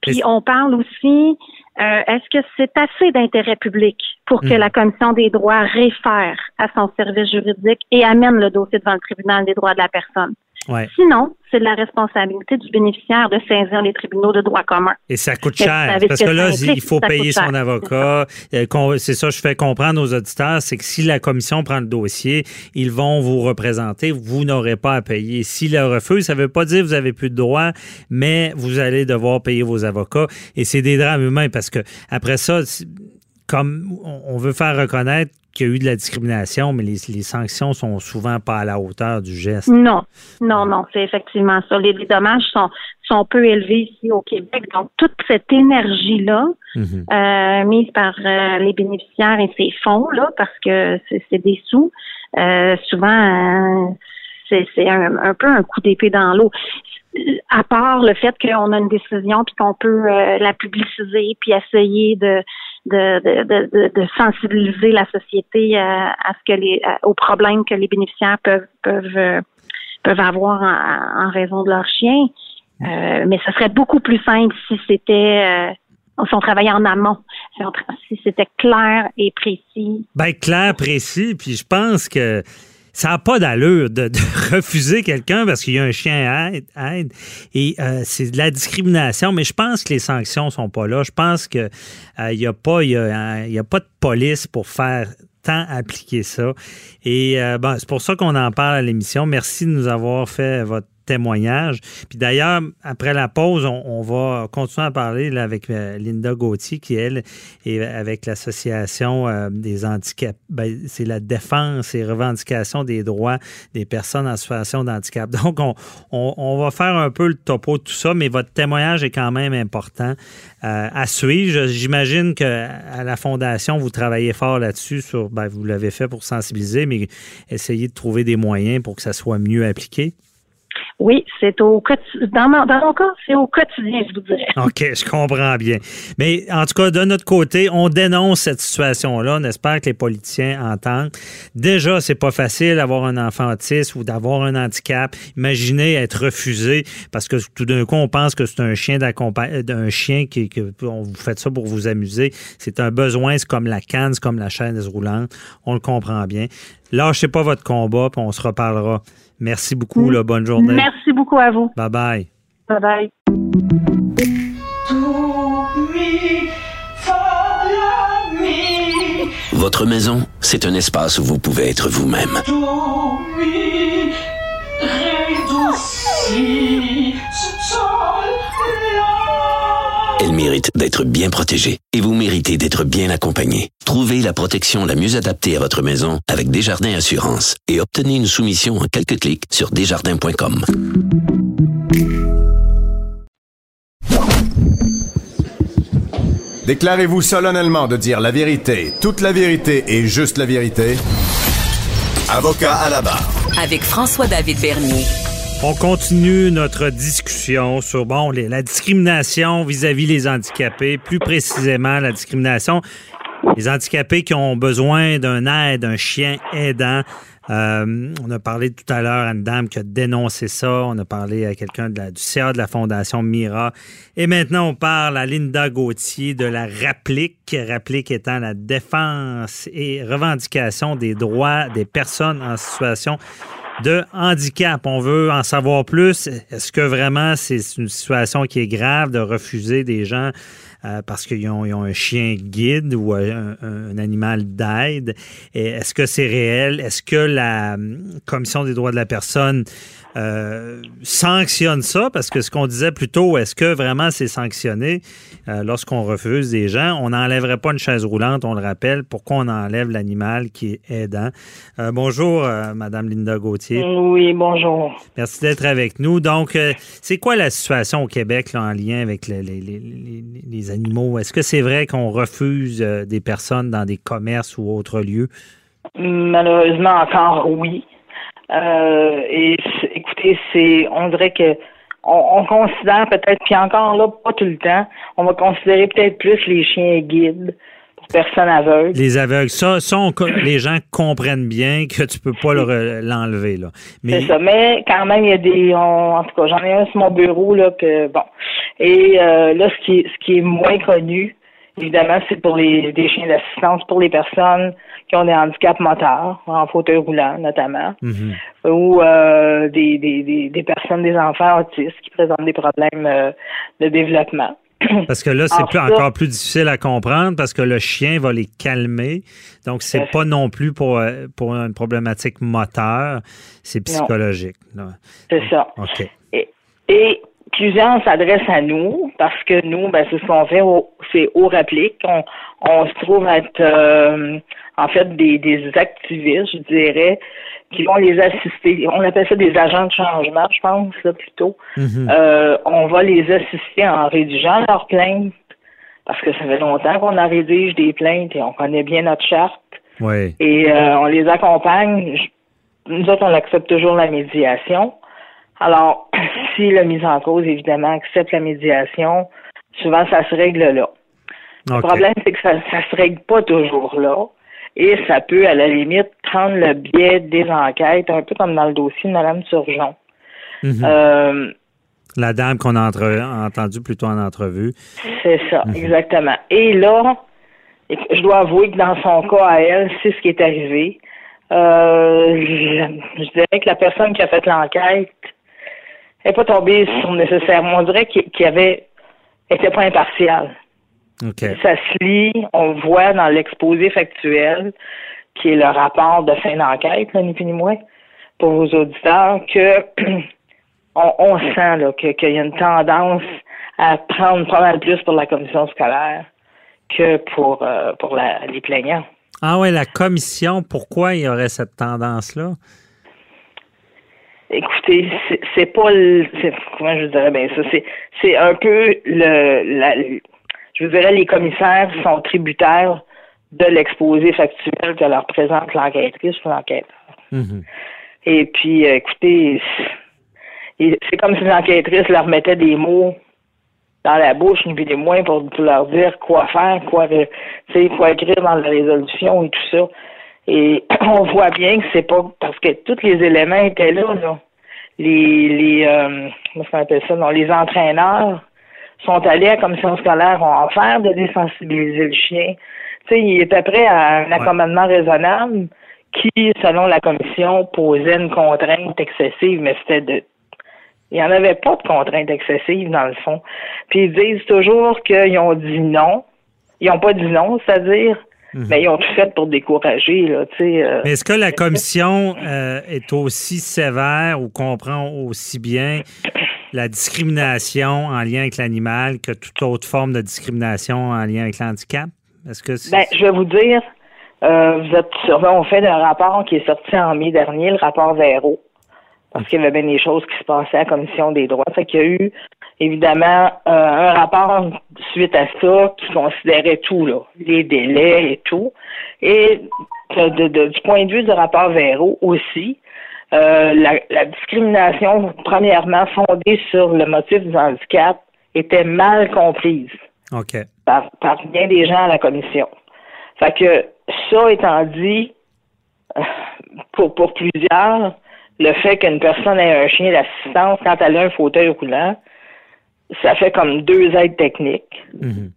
[SPEAKER 5] Puis on parle aussi euh, est-ce que c'est assez d'intérêt public pour que hmm. la Commission des droits réfère à son service juridique et amène le dossier devant le tribunal des droits de la personne? Sinon, c'est de la responsabilité du bénéficiaire de saisir les tribunaux de droit commun.
[SPEAKER 3] Et ça coûte cher, parce que, là, il faut payer son avocat. Euh, c'est ça, je fais comprendre aux auditeurs, c'est que si la commission prend le dossier, ils vont vous représenter, vous n'aurez pas à payer. S'il le refuse, ça ne veut pas dire que vous n'avez plus de droits, mais vous allez devoir payer vos avocats. Et c'est des drames humains, parce que après ça, comme on veut faire reconnaître qu'il y a eu de la discrimination, mais les, sanctions sont souvent pas à la hauteur du geste.
[SPEAKER 5] Non, non, non, c'est effectivement ça. Les, dommages sont, sont peu élevés ici au Québec. Donc, toute cette énergie-là, mhm. euh, mise par euh, les bénéficiaires et ces fonds-là, parce que c'est des sous, euh, souvent, c'est un, un, peu un coup d'épée dans l'eau à part le fait qu'on a une décision puis qu'on peut la publiciser puis essayer de de, sensibiliser la société à, à, ce que les aux problèmes que les bénéficiaires peuvent peuvent euh, peuvent avoir en, raison de leur chien. Euh, mais ce serait beaucoup plus simple si c'était euh, si on travaillait en amont, si c'était clair et précis.
[SPEAKER 3] Ben clair, précis, puis je pense que ça n'a pas d'allure de, refuser quelqu'un parce qu'il y a un chien à aide. Et euh, c'est de la discrimination, mais je pense que les sanctions sont pas là. Je pense qu'il n'y euh, a, pas, a, y a pas de police pour faire tant appliquer ça. Et euh, bon, c'est pour ça qu'on en parle à l'émission. Merci de nous avoir fait votre témoignage. Puis d'ailleurs, après la pause, on, va continuer à parler avec euh, Linda Gauthier, qui, elle, est avec l'Association euh, des handicaps. Ben, c'est la défense et revendication des droits des personnes en situation de handicap. Donc, on, on, va faire un peu le topo de tout ça, mais votre témoignage est quand même important euh, à suivre. J'imagine qu'à la Fondation, vous travaillez fort là-dessus. Sur, ben, vous l'avez fait pour sensibiliser, mais essayez de trouver des moyens pour que ça soit mieux appliqué.
[SPEAKER 5] Oui, c'est au quotidien. Dans, mon, cas, c'est au quotidien, je vous dirais.
[SPEAKER 3] OK, je comprends bien. Mais en tout cas, de notre côté, on dénonce cette situation-là. On espère que les politiciens entendent. Déjà, c'est pas facile d'avoir un enfant autiste ou d'avoir un handicap. Imaginez être refusé parce que tout d'un coup, on pense que c'est un chien d'un chien qui, vous fait ça pour vous amuser. C'est un besoin, c'est comme la canne, c'est comme la chaise roulante. On le comprend bien. Lâchez pas votre combat, puis on se reparlera. Merci beaucoup. Là, bonne journée.
[SPEAKER 5] Merci beaucoup à vous.
[SPEAKER 3] Bye bye.
[SPEAKER 5] Bye bye.
[SPEAKER 6] Votre maison, c'est un espace où vous pouvez être vous-même. Elle mérite d'être bien protégée et vous méritez d'être bien accompagné. Trouvez la protection la mieux adaptée à votre maison avec Desjardins Assurance et obtenez une soumission en quelques clics sur desjardins.com.
[SPEAKER 1] Déclarez-vous solennellement de dire la vérité, toute la vérité et juste la vérité. Avocat à la barre.
[SPEAKER 2] Avec François-David Bernier.
[SPEAKER 3] On continue notre discussion sur bon, la discrimination vis-à-vis les handicapés, plus précisément la discrimination des handicapés qui ont besoin d'un aide, d'un chien aidant. Euh, on a parlé tout à l'heure à une dame qui a dénoncé ça. On a parlé à quelqu'un du CA de la Fondation Mira. Et maintenant, on parle à Linda Gauthier de la RAPLIC. RAPLIC étant la défense et revendication des droits des personnes en situation de handicap. On veut en savoir plus. Est-ce que vraiment c'est une situation qui est grave de refuser des gens euh, parce qu'ils ont, un chien guide ou un, un animal d'aide? Est-ce que c'est réel? Est-ce que la hum, Commission des droits de la personne euh, sanctionne ça, parce que ce qu'on disait plus tôt, est-ce que vraiment c'est sanctionné euh, lorsqu'on refuse des gens? On n'enlèverait pas une chaise roulante, on le rappelle. Pourquoi on enlève l'animal qui est aidant? Euh, bonjour, Madame Linda Gauthier.
[SPEAKER 7] Oui, bonjour.
[SPEAKER 3] Merci d'être avec nous. Donc, c'est quoi la situation au Québec en lien avec les Est-ce que c'est vrai qu'on refuse des personnes dans des commerces ou autres lieux?
[SPEAKER 7] Malheureusement, encore oui. Euh, et écoutez, c'est, on dirait que on, considère peut-être, puis encore là, pas tout le temps, on va considérer peut-être plus les chiens guides personnes aveugles.
[SPEAKER 3] Les aveugles, ça, ça les gens comprennent bien que tu peux pas l'enlever là.
[SPEAKER 7] Mais... C'est ça, mais quand même, il y a des, en tout cas, j'en ai un sur mon bureau là que bon. Et euh, là, ce qui, est, ce qui est moins connu, évidemment, c'est pour les des chiens d'assistance pour les personnes qui ont des handicaps moteurs, en fauteuil roulant notamment,
[SPEAKER 3] Mhm.
[SPEAKER 7] ou euh, des, des, des, des personnes, des enfants autistes qui présentent des problèmes euh, de développement.
[SPEAKER 3] Parce que là, c'est plus- encore plus difficile à comprendre parce que le chien va les calmer. Donc, c'est pas non plus pour, euh, pour une problématique moteur, c'est psychologique.
[SPEAKER 7] C'est ça.
[SPEAKER 3] OK.
[SPEAKER 7] Et plusieurs s'adressent à nous parce que nous, ben, c'est ce qu'on fait, c'est au réplique. On, on se trouve être euh, en fait des, des activistes, je dirais, qui vont les assister. On appelle ça des agents de changement, je pense, là, plutôt.
[SPEAKER 3] Mhm.
[SPEAKER 7] Euh, on va les assister en rédigeant leurs plaintes parce que ça fait longtemps qu'on en rédige des plaintes et on connaît bien notre charte.
[SPEAKER 3] Oui.
[SPEAKER 7] Et euh, on les accompagne. Nous autres, on accepte toujours la médiation. Alors, si le mise en cause, évidemment, accepte la médiation, souvent, ça se règle là. Le
[SPEAKER 3] OK.
[SPEAKER 7] problème, c'est que ça ne se règle pas toujours là. Et ça peut, à la limite, prendre le biais des enquêtes, un peu comme dans le dossier de Mme Turgeon.
[SPEAKER 3] Mhm.
[SPEAKER 7] Euh,
[SPEAKER 3] La dame qu'on a entendue plutôt en entrevue.
[SPEAKER 7] C'est ça, exactement. Et là, je dois avouer que dans son cas à elle, c'est ce qui est arrivé. Euh, je, je dirais que la personne qui a fait l'enquête n'est pas tombée sur nécessairement. On dirait qu'il y avait était pas impartial. Ça se lit, on voit dans l'exposé factuel, qui est le rapport de fin d'enquête, ni plus ni moins, pour vos auditeurs, que on, on sent qu'il y a une tendance à prendre pas mal plus pour la commission scolaire que pour, euh, pour la- les plaignants.
[SPEAKER 3] Ah ouais, la commission, pourquoi il y aurait cette tendance-là?
[SPEAKER 7] Écoutez, c'est- pas le, comment je dirais bien ça, c'est c'est un peu le, la, je vous dirais les commissaires sont tributaires de l'exposé factuel que leur présente l'enquêtrice ou l'enquêteur.
[SPEAKER 3] Mhm.
[SPEAKER 7] Et puis, euh, écoutez, c'est comme si l'enquêtrice leur mettait des mots dans la bouche, ni plus ni moins, pour, pour leur dire quoi faire, quoi, quoi écrire dans la résolution et tout ça. Et on voit bien que c'est pas parce que tous les éléments étaient là, là. Les, les, euh, comment on appelle ça, non, les entraîneurs sont allés à la commission scolaire, ont offert de désensibiliser le chien. Tu sais, il était prêt à un accommodement raisonnable qui, selon la commission, posait une contrainte excessive, mais c'était de il n'y en avait pas de contrainte excessive, dans le fond. Puis ils disent toujours qu'ils ont dit non. Ils n'ont pas dit non, c'est-à-dire, mais ils ont tout fait pour décourager, là, euh,
[SPEAKER 3] Mais est-ce que la commission euh, est aussi sévère ou comprend aussi bien la discrimination en lien avec l'animal que toute autre forme de discrimination en lien avec l'handicap? Est-ce que.
[SPEAKER 7] Ben, je vais vous dire, euh, vous êtes sur, on fait un rapport qui est sorti en mai dernier, le rapport Véro, parce qu'il y avait bien des choses qui se passaient à la Commission des droits. Fait qu'il y a eu, évidemment, euh, un rapport suite à ça qui considérait tout, là, les délais et tout. Et de- du point de vue du rapport Véro aussi, euh, la, la discrimination, premièrement, fondée sur le motif du handicap, était mal comprise par, par bien des gens à la commission. Fait que ça étant dit, pour, pour plusieurs, le fait qu'une personne ait un chien d'assistance quand elle a un fauteuil roulant, ça fait comme deux aides techniques.
[SPEAKER 3] Mhm.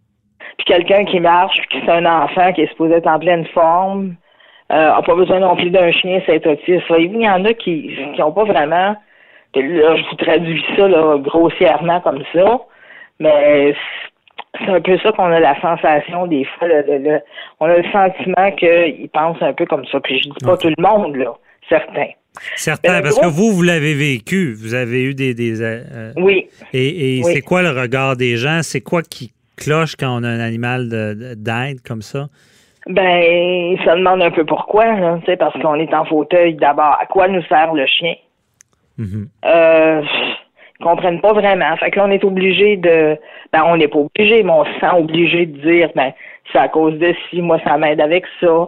[SPEAKER 7] Puis quelqu'un qui marche, puis qui c'est un enfant qui est supposé être en pleine forme, euh, a pas besoin non plus d'un chien, c'est autiste. Voyez-vous, il y en a qui qui ont pas vraiment. Là, je vous traduis ça là, grossièrement comme ça, mais c'est un peu ça qu'on a la sensation des fois. là, on a le sentiment qu'ils pensent un peu comme ça. Puis je dis pas tout le monde, là, certains.
[SPEAKER 3] Certain,
[SPEAKER 7] Mais le
[SPEAKER 3] parce
[SPEAKER 7] gros-
[SPEAKER 3] que vous, vous l'avez vécu. Vous avez eu des... des euh, euh,
[SPEAKER 7] Oui.
[SPEAKER 3] et et
[SPEAKER 7] Oui.
[SPEAKER 3] c'est quoi le regard des gens? C'est quoi qui cloche quand on a un animal de- de- d'aide comme ça?
[SPEAKER 7] Ben, ils se demandent un peu pourquoi, là, tu sais, parce qu'on est en fauteuil d'abord. À quoi nous sert le chien?
[SPEAKER 3] Mhm.
[SPEAKER 7] euh, ils comprennent pas vraiment. Fait que là, on est obligé de, ben, on n'est pas obligé, mais on se sent obligé de dire, ben, c'est à cause de ci, moi, ça m'aide avec ça.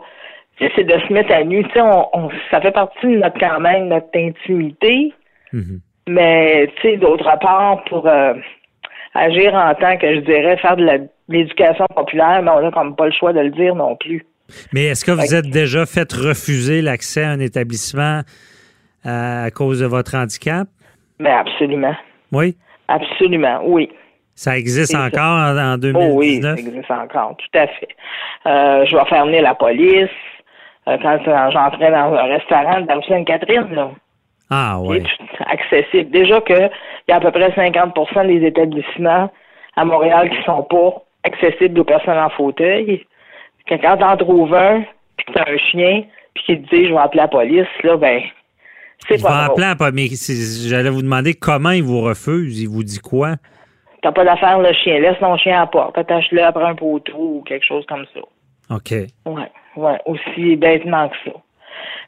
[SPEAKER 7] Tu sais, c'est de se mettre à nu. Tu sais, on, on- ça fait partie de notre, quand même, notre intimité.
[SPEAKER 3] Mhm.
[SPEAKER 7] Mais, tu sais, d'autre part, pour euh, agir en tant que, je dirais, faire de l'éducation populaire, mais on n'a comme pas le choix de le dire non plus.
[SPEAKER 3] Mais est-ce que vous êtes déjà fait refuser l'accès à un établissement euh, à cause de votre handicap?
[SPEAKER 7] Mais absolument.
[SPEAKER 3] Oui?
[SPEAKER 7] Absolument, oui.
[SPEAKER 3] Ça existe
[SPEAKER 7] ça.
[SPEAKER 3] encore en, en
[SPEAKER 7] Oh oui, ça
[SPEAKER 3] 2019?
[SPEAKER 7] existe encore, tout à fait. Euh, je vais faire venir la police. euh, quand j'entrais dans un restaurant de la Sainte-Catherine, là.
[SPEAKER 3] Ah oui.
[SPEAKER 7] accessible. Déjà qu'il y a à peu près 50% des établissements à Montréal qui sont pas accessibles aux personnes en fauteuil. Quand t'en trouves un, puis que t'as un chien, puis qu'il te dit je vais appeler la police, là, ben c'est pas.
[SPEAKER 3] appeler la mais j'allais vous demander comment il vous refuse, il vous dit quoi?
[SPEAKER 7] T'as pas d'affaire le chien, laisse ton chien à la porte, attache-le après un poteau ou quelque chose comme ça.
[SPEAKER 3] OK.
[SPEAKER 7] Ouais, ouais, aussi bêtement que ça.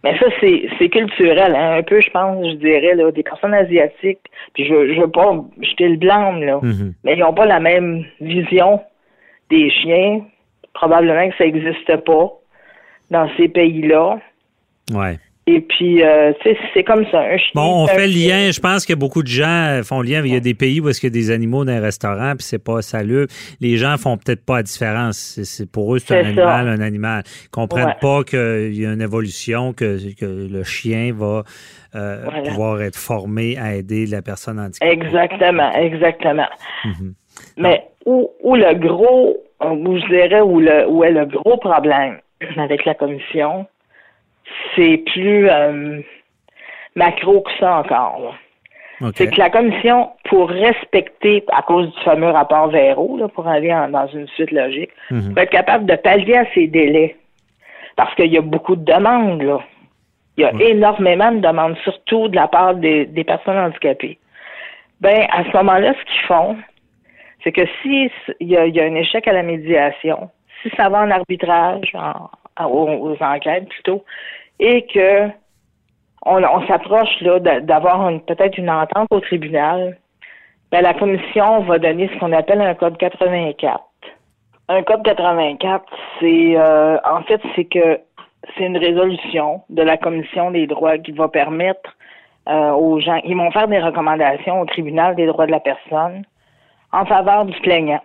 [SPEAKER 7] Mais ça, c'est culturel, hein, un peu, je pense, je dirais, là, des personnes asiatiques, puis je, je veux pas jeter le blanc, là,
[SPEAKER 3] mm-hmm.
[SPEAKER 7] mais ils n'ont pas la même vision des chiens. Probablement que ça n'existe pas dans ces pays-là.
[SPEAKER 3] Ouais.
[SPEAKER 7] Et puis, euh, c'est comme ça. Un chien,
[SPEAKER 3] bon, on fait le lien. Je pense que beaucoup de gens font le lien. Il y a des pays où il y a des animaux dans un restaurant, puis c'est pas salut. Les gens font peut-être pas la différence. Pour eux, c'est un animal, un animal. Ils comprennent pas qu'il y a une évolution, que, le chien va euh, pouvoir être formé à aider la personne handicapée.
[SPEAKER 7] Exactement, exactement.
[SPEAKER 3] Mhm.
[SPEAKER 7] Mais où, le gros, où je dirais où, le, où est le gros problème avec la commission, c'est plus euh, macro que ça encore. C'est que la commission, pour respecter, à cause du fameux rapport Véro, pour aller dans une suite logique,
[SPEAKER 3] mhm.
[SPEAKER 7] pour être capable de pallier à ces délais. Parce qu'il y a beaucoup de demandes, là. Il y a énormément de demandes, surtout de la part des, personnes handicapées. Ben, à ce moment-là, ce qu'ils font, c'est que si il y, a, un échec à la médiation, si ça va en arbitrage, aux, enquêtes plutôt, et que on, s'approche là d'avoir peut-être une entente au tribunal, ben, la commission va donner ce qu'on appelle un code 84. Un code 84, c'est euh, en fait c'est que c'est une résolution de la commission des droits qui va permettre euh, aux gens, ils vont faire des recommandations au tribunal des droits de la personne en faveur du plaignant.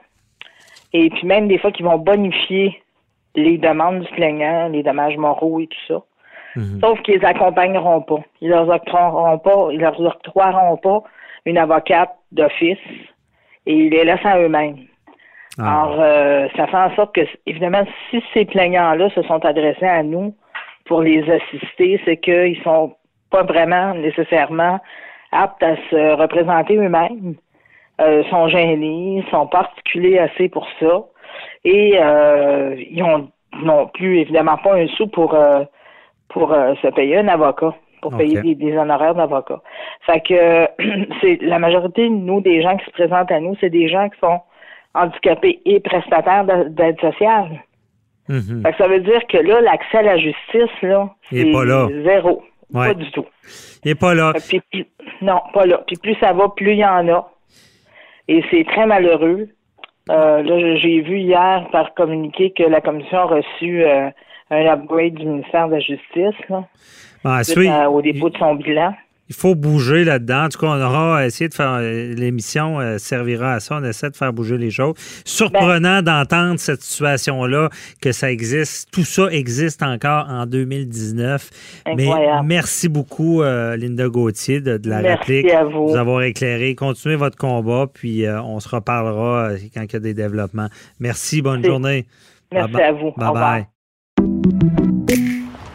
[SPEAKER 7] Et puis même des fois qu'ils vont bonifier les demandes du plaignant, les dommages moraux et tout ça.
[SPEAKER 3] Mhm.
[SPEAKER 7] Sauf qu'ils les accompagneront pas. Ils leur octroieront pas, ils leur octroieront pas une avocate d'office et ils les laissent à eux-mêmes.
[SPEAKER 3] Ah.
[SPEAKER 7] Alors, euh, ça fait en sorte que, évidemment, si ces plaignants-là se sont adressés à nous pour les assister, c'est qu'ils sont pas vraiment nécessairement aptes à se représenter eux-mêmes, euh, sont gênés, sont pas articulés assez pour ça, et euh, ils ont non plus évidemment pas un sou pour euh, pour euh, se payer un avocat, pour payer des, honoraires d'avocat. Fait que c'est la majorité, nous, des gens qui se présentent à nous, c'est des gens qui sont handicapés et prestataires d'aide sociale.
[SPEAKER 3] Mhm.
[SPEAKER 7] Fait que ça veut dire que là, l'accès à la justice, là, c'est zéro. Pas du tout.
[SPEAKER 3] Il n'est pas là.
[SPEAKER 7] non, pas là. Puis plus ça va, plus il y en a. Et c'est très malheureux. Euh, là, j'ai vu hier par communiqué que la commission a reçu euh, un upgrade du ministère de la Justice là,
[SPEAKER 3] ben,
[SPEAKER 7] au dépôt de son bilan.
[SPEAKER 3] Il faut bouger là-dedans. En tout cas, on aura essayé de faire. Euh, l'émission euh, servira à ça. On essaie de faire bouger les choses. Surprenant d'entendre cette situation-là, que ça existe. Tout ça existe encore en 2019. Mais merci beaucoup, euh, Linda Gauthier, de, la réplique.
[SPEAKER 7] À vous.
[SPEAKER 3] vous avoir éclairé. Continuez votre combat, puis on se reparlera quand il y a des développements. Merci. Bonne journée.
[SPEAKER 7] Merci à vous.
[SPEAKER 3] Bye bye.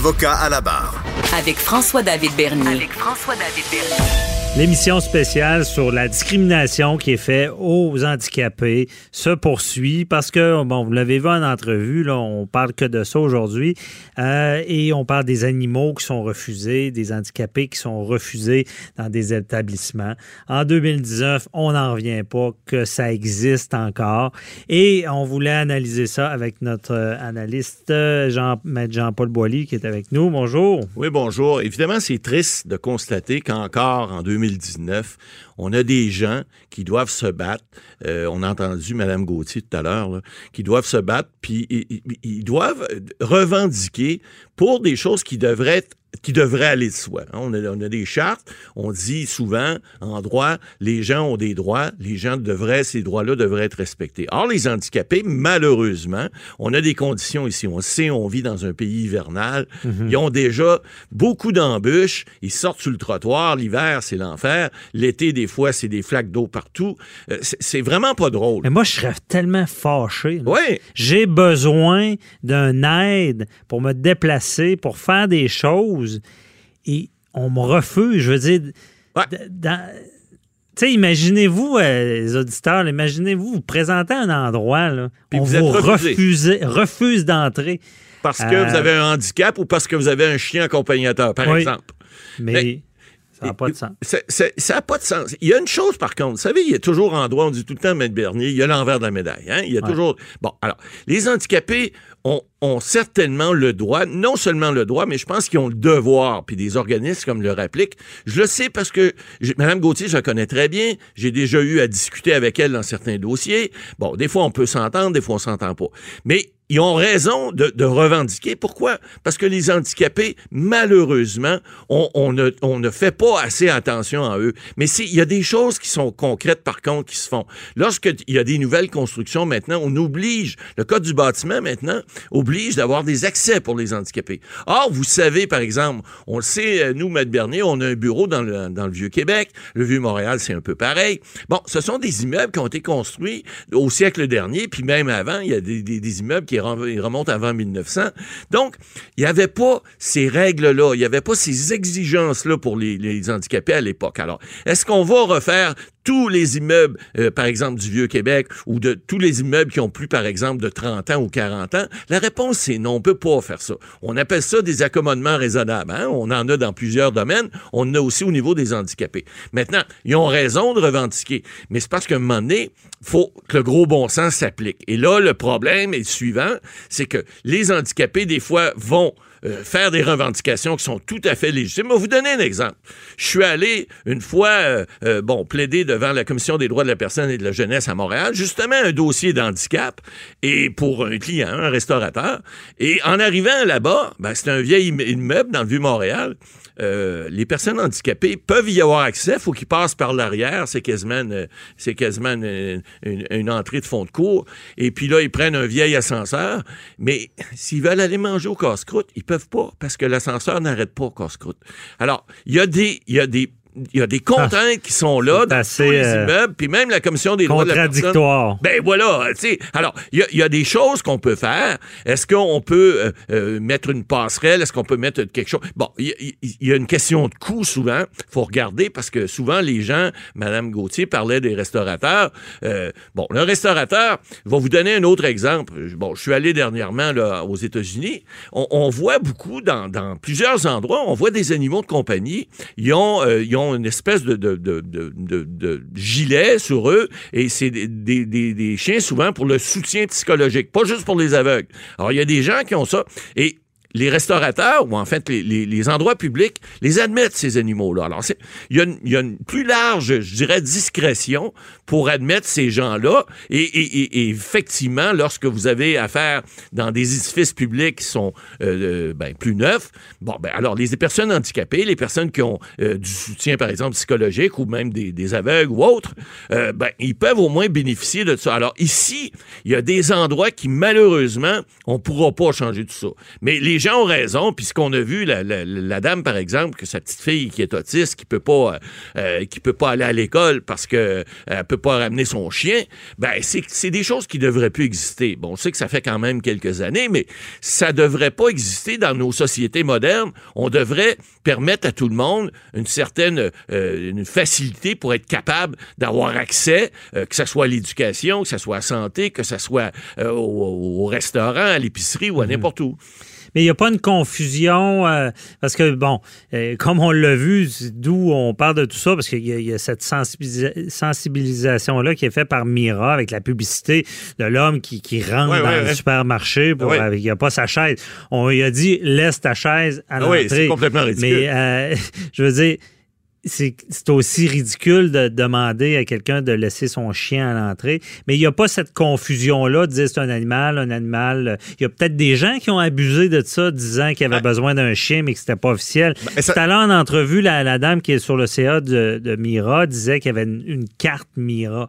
[SPEAKER 2] Avocat à la barre. Avec François-David Bernier. Avec François-David
[SPEAKER 3] Bernier. L'émission spéciale sur la discrimination qui est faite aux handicapés se poursuit parce que, bon, vous l'avez vu en entrevue, là, on parle que de ça aujourd'hui, euh, et on parle des animaux qui sont refusés, des handicapés qui sont refusés dans des établissements. En 2019, on n'en revient pas que ça existe encore, et on voulait analyser ça avec notre analyste Jean, Jean-Paul Boilly qui est avec nous. Bonjour.
[SPEAKER 8] Oui, bonjour. Évidemment, c'est triste de constater qu'encore en 2019, 2019, on a des gens qui doivent se battre. Euh, on a entendu Mme Gauthier tout à l'heure, qui doivent se battre, puis ils- ils doivent revendiquer pour des choses qui devraient être qui devraient aller de soi. hein. On a, on a des chartes, on dit souvent en droit, les gens ont des droits, les gens devraient, ces droits-là devraient être respectés. Or, les handicapés, malheureusement, on a des conditions ici. On sait, on vit dans un pays hivernal. Ils ont déjà beaucoup d'embûches. Ils sortent sur le trottoir. L'hiver, c'est l'enfer. L'été, des fois, c'est des flaques d'eau partout. Euh, c'est- vraiment pas drôle.
[SPEAKER 3] Mais moi, je serais tellement fâché.
[SPEAKER 8] Oui.
[SPEAKER 3] J'ai besoin d'un aide pour me déplacer, pour faire des choses. Et on me refuse. Je veux dire, d- dans- tu sais, imaginez-vous, euh, les auditeurs, imaginez-vous vous présenter à un endroit, là,
[SPEAKER 8] Puis
[SPEAKER 3] on
[SPEAKER 8] vous
[SPEAKER 3] vous refuse, refuse d'entrer.
[SPEAKER 8] Parce que
[SPEAKER 3] Euh,
[SPEAKER 8] vous avez un handicap ou parce que vous avez un chien accompagnateur, par
[SPEAKER 3] Oui.
[SPEAKER 8] exemple.
[SPEAKER 3] Mais,
[SPEAKER 8] Mais-
[SPEAKER 3] ça n'a pas de sens.
[SPEAKER 8] Ça n'a pas de sens. Il y a une chose, par contre. Vous savez, il y a toujours en droit, on dit tout le temps, Maître Bernier, il y a l'envers de la médaille. Hein? Il y a
[SPEAKER 3] Ouais.
[SPEAKER 8] toujours. Bon, alors, les handicapés ont, certainement le droit, non seulement le droit, mais je pense qu'ils ont le devoir, puis des organismes comme le Rapplique. Je le sais parce que Mme Gauthier, je la connais très bien. J'ai déjà eu à discuter avec elle dans certains dossiers. Bon, des fois, on peut s'entendre, des fois, on s'entend pas. Mais ils ont raison de, de revendiquer. Pourquoi? Parce que les handicapés, malheureusement, on, on ne, on ne fait pas assez attention à eux. Mais il y a des choses qui sont concrètes, par contre, qui se font. Lorsqu'il y a des nouvelles constructions maintenant, on oblige, le Code du bâtiment maintenant, oblige d'avoir des accès pour les handicapés. Or, vous savez, par exemple, on le sait, euh, nous, Maître Bernier, on a un bureau dans le, dans le Vieux-Québec. Le Vieux-Montréal, c'est un peu pareil. Bon, ce sont des immeubles qui ont été construits au siècle dernier, puis même avant, il y a des, des- des immeubles qui rem- remontent avant 1900. Donc, il n'y avait pas ces règles-là, il n'y avait pas ces exigences-là pour les, les handicapés à l'époque. Alors, est-ce qu'on va refaire tous les immeubles, euh, par exemple, du Vieux-Québec ou de tous les immeubles qui ont plus, par exemple, de 30 ans ou 40 ans? La réponse, c'est non, on peut pas faire ça. On appelle ça des accommodements raisonnables. hein? On en a dans plusieurs domaines. On en a aussi au niveau des handicapés. Maintenant, ils ont raison de revendiquer. Mais c'est parce qu'à un moment donné, faut que le gros bon sens s'applique. Et là, le problème est le suivant, c'est que les handicapés, des fois, vont euh, faire des revendications qui sont tout à fait légitimes. Je vais vous donner un exemple. Je suis allé une fois, euh, euh, bon, plaider devant la Commission des droits de la personne et de la jeunesse à Montréal, justement un dossier d'handicap et pour un client, un restaurateur. Et en arrivant là-bas, ben, c'est un vieil imme- immeuble dans le Vieux-Montréal. Euh, les personnes handicapées peuvent y avoir accès, faut qu'ils passent par l'arrière, c'est quasiment, une, une, entrée de fond de cour. Et puis là, ils prennent un vieil ascenseur, mais s'ils veulent aller manger au casse-croûte, ils peuvent pas parce que l'ascenseur n'arrête pas au casse-croûte. Alors, il y a des, il y a des il y a des contraintes qui sont là dans
[SPEAKER 3] assez,
[SPEAKER 8] tous les
[SPEAKER 3] euh,
[SPEAKER 8] immeubles, puis même la commission des droits de la personne.
[SPEAKER 3] Contradictoire.
[SPEAKER 8] Ben voilà, tu sais. Alors, il y a, il y a des choses qu'on peut faire. Est-ce qu'on peut euh, euh, mettre une passerelle? Est-ce qu'on peut mettre quelque chose? Bon, il y, a- il y a une question de coût souvent. faut regarder parce que souvent, les gens, Madame Gauthier parlait des restaurateurs. Euh, bon, le restaurateur, vais vous donner un autre exemple. Bon, je suis allé dernièrement là, aux États-Unis. On, on voit beaucoup dans, dans plusieurs endroits, on voit des animaux de compagnie. Ils ont, euh, ils ont une espèce de, gilet sur eux et c'est des- des chiens souvent pour le soutien psychologique, pas juste pour les aveugles. Alors, il y a des gens qui ont ça et les restaurateurs, ou en fait les, endroits publics, les admettent, ces animaux-là. Alors, il y, a une- y a une plus large, je dirais, discrétion pour admettre ces gens-là. Et, effectivement, lorsque vous avez affaire dans des édifices publics qui sont euh, euh, ben, plus neufs, bon, ben, alors les personnes handicapées, les personnes qui ont euh, du soutien, par exemple, psychologique, ou même des, aveugles ou autres, ben, ils peuvent au moins bénéficier de ça. Alors ici, il y a des endroits qui, malheureusement, on ne pourra pas changer tout ça. Mais les gens ont raison, puis ce qu'on a vu, la, la- la dame, par exemple, que sa petite fille qui est autiste, qui peut pas, euh, euh, qui peut pas aller à l'école parce que elle peut pas ramener son chien, ben c'est des choses qui devraient plus exister. Bon, on sait que ça fait quand même quelques années, mais ça devrait pas exister dans nos sociétés modernes. On devrait permettre à tout le monde une certaine euh, une facilité pour être capable d'avoir accès, euh, que ce soit à l'éducation, que ce soit à la santé, que ce soit euh, au, au restaurant, à l'épicerie ou à n'importe où.
[SPEAKER 3] Mais il n'y a pas une confusion, euh, parce que, bon, euh, comme on l'a vu, d'où on parle de tout ça, parce qu'il y, y a cette sensibilisa- sensibilisation-là qui est faite par Mira avec la publicité de l'homme qui, qui rentre dans le supermarché, pour, avec- il n'y a pas sa chaise. On lui a dit, laisse ta chaise à l'entrée.
[SPEAKER 8] oui, c'est complètement ridicule.
[SPEAKER 3] Mais, euh, je veux dire, c'est aussi ridicule de demander à quelqu'un de laisser son chien à l'entrée. Mais il n'y a pas cette confusion-là de dire c'est un animal, un animal. Il y a peut-être des gens qui ont abusé de ça, disant qu'ils avaient besoin d'un chien, mais que c'était pas officiel.
[SPEAKER 8] Ben, ça-
[SPEAKER 3] Tout à l'heure, en entrevue, la, la dame qui est sur le CA de, de Mira disait qu'il y avait une, une carte Mira.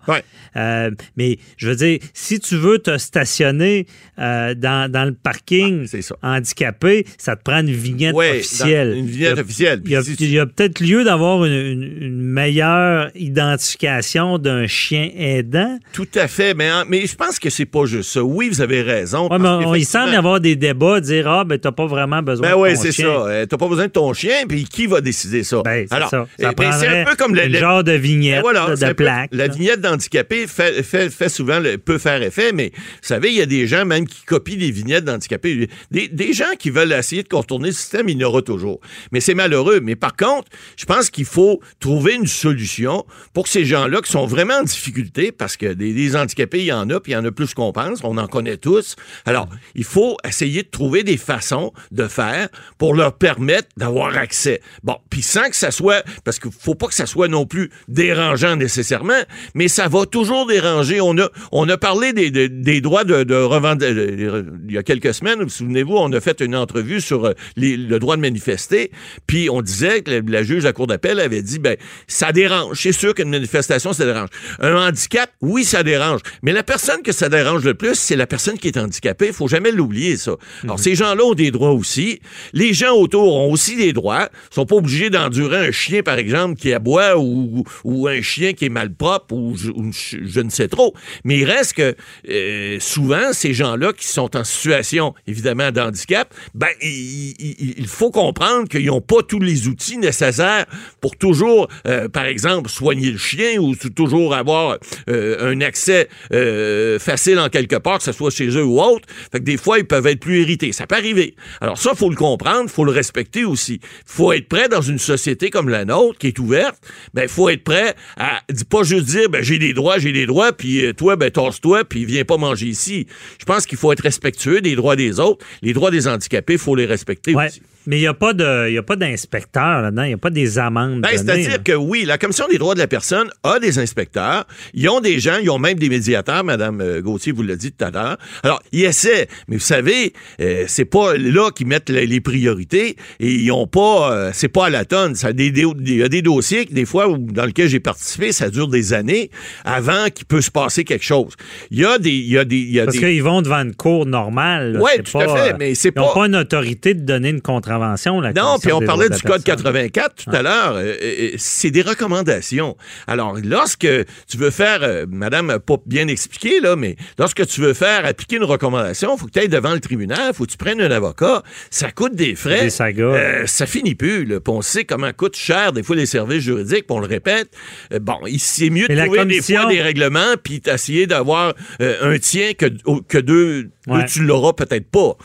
[SPEAKER 3] Euh, mais je veux dire, si tu veux te stationner euh, dans, dans le parking handicapé, ça te prend une vignette
[SPEAKER 8] Ouais,
[SPEAKER 3] officielle.
[SPEAKER 8] une vignette officielle.
[SPEAKER 3] Il y a,
[SPEAKER 8] Puis si-
[SPEAKER 3] il y a peut-être lieu d'avoir une, une- une meilleure identification d'un chien aidant.
[SPEAKER 8] Tout à fait, mais, mais je pense que c'est pas juste ça. Oui, vous avez raison.
[SPEAKER 3] Ouais,
[SPEAKER 8] parce
[SPEAKER 3] mais on- il semble y avoir des débats, dire Ah, ben, t'as pas vraiment besoin
[SPEAKER 8] Ben oui, c'est ça. Euh, T'as pas besoin de ton chien, puis qui va décider ça?
[SPEAKER 3] Ben, c'est ça. Ça
[SPEAKER 8] c'est un peu comme le,
[SPEAKER 3] genre de vignette,
[SPEAKER 8] Ben voilà,
[SPEAKER 3] de-
[SPEAKER 8] peu-
[SPEAKER 3] plaque,
[SPEAKER 8] La vignette d'handicapé fait, fait, fait souvent, le- peut faire effet, mais vous savez, il y a des gens même qui copient des vignettes d'handicapés. Des, des gens qui veulent essayer de contourner le système, il y en aura toujours. Mais c'est malheureux. Mais par contre, je pense qu'il faut trouver une solution pour ces gens-là qui sont vraiment en difficulté, parce que des, handicapés, il y en a, puis il y en a plus qu'on pense, on en connaît tous. Alors, il faut essayer de trouver des façons de faire pour leur permettre d'avoir accès. Bon, puis sans que ça soit, parce qu'il faut pas que ça soit non plus dérangeant nécessairement, mais ça va toujours déranger. On a, on a parlé des, des- droits de, de revendre, euh, il y a quelques semaines, vous souvenez-vous, on a fait une entrevue sur euh, le droit de manifester, puis on disait que la, la juge de la Cour d'appel avait dit, ben, ça dérange. C'est sûr qu'une manifestation, ça dérange. Un handicap, oui, ça dérange. Mais la personne que ça dérange le plus, c'est la personne qui est handicapée. Il faut jamais l'oublier, ça. Alors, ces gens-là ont des droits aussi. Les gens autour ont aussi des droits. Ils sont pas obligés d'endurer un chien, par exemple, qui aboie ou, ou un chien qui est malpropre ou je, ou je- je ne sais trop. Mais il reste que euh, souvent, ces gens-là qui sont en situation, évidemment, d'handicap, ben, il, il- il faut comprendre qu'ils n'ont pas tous les outils nécessaires pour toujours, euh, par exemple, soigner le chien ou toujours avoir euh, un accès euh, facile en quelque part, que ce soit chez eux ou autre. Fait que des fois, ils peuvent être plus irrités. Ça peut arriver. Alors ça, faut le comprendre, faut le respecter aussi. faut être prêt dans une société comme la nôtre, qui est ouverte, ben, faut être prêt à pas juste dire, ben, j'ai des droits, j'ai des droits, puis toi, ben, tasse-toi, puis viens pas manger ici. Je pense qu'il faut être respectueux des droits des autres. Les droits des handicapés, faut les respecter
[SPEAKER 3] Ouais.
[SPEAKER 8] aussi.
[SPEAKER 3] Mais il n'y a pas pas d'inspecteur là-dedans, il n'y a pas des amendes.
[SPEAKER 8] Ben. C'est-à-dire que oui, la Commission des droits de la personne a des inspecteurs. Ils ont des gens, ils ont même des médiateurs, Madame euh, Gauthier vous l'a dit tout à l'heure. Alors, ils essaient, mais vous savez, euh, c'est pas là qu'ils mettent les, priorités et ils ont pas, euh, c'est pas à la tonne. Ça, des, des- il y a des dossiers que des fois où, dans lesquels j'ai participé, ça dure des années avant qu'il peut se passer quelque chose. Il y a des, y a des, y a
[SPEAKER 3] Parce
[SPEAKER 8] des-
[SPEAKER 3] qu'ils vont devant une cour normale. C'est
[SPEAKER 8] tout à fait, mais c'est
[SPEAKER 3] Ils n'ont
[SPEAKER 8] pas-
[SPEAKER 3] pas une autorité de donner une contravention. la
[SPEAKER 8] Non, puis on parlait du Code
[SPEAKER 3] personne.
[SPEAKER 8] 84 tout à l'heure. Euh, euh, c'est des recommandations. Alors, lorsque tu veux faire, euh, Madame pas bien expliqué, là, mais lorsque tu veux faire appliquer une recommandation, il faut que tu ailles devant le tribunal, il faut que tu prennes un avocat. Ça coûte des frais.
[SPEAKER 3] Des sagas.
[SPEAKER 8] Euh, ça finit plus. Là. On sait comment coûte cher des fois les services juridiques, puis on le répète. Euh, bon, il- c'est mieux de
[SPEAKER 3] Mais
[SPEAKER 8] trouver
[SPEAKER 3] commission-
[SPEAKER 8] des fois des règlements, puis d'essayer d'avoir euh, un tien que, que deux, deux,
[SPEAKER 3] Ouais.
[SPEAKER 8] tu l'auras peut-être pas.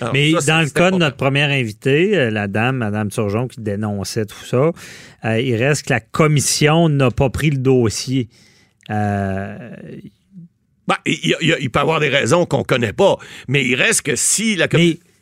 [SPEAKER 8] Alors,
[SPEAKER 3] Mais
[SPEAKER 8] ça,
[SPEAKER 3] dans le cas de notre première invitée, euh, la dame, Mme Turgeon, qui dénonçait tout ça, euh, il reste que la commission n'a pas pris le dossier. Euh,
[SPEAKER 8] Ben, il, il- peut y avoir des raisons qu'on connaît pas, mais il reste que si la,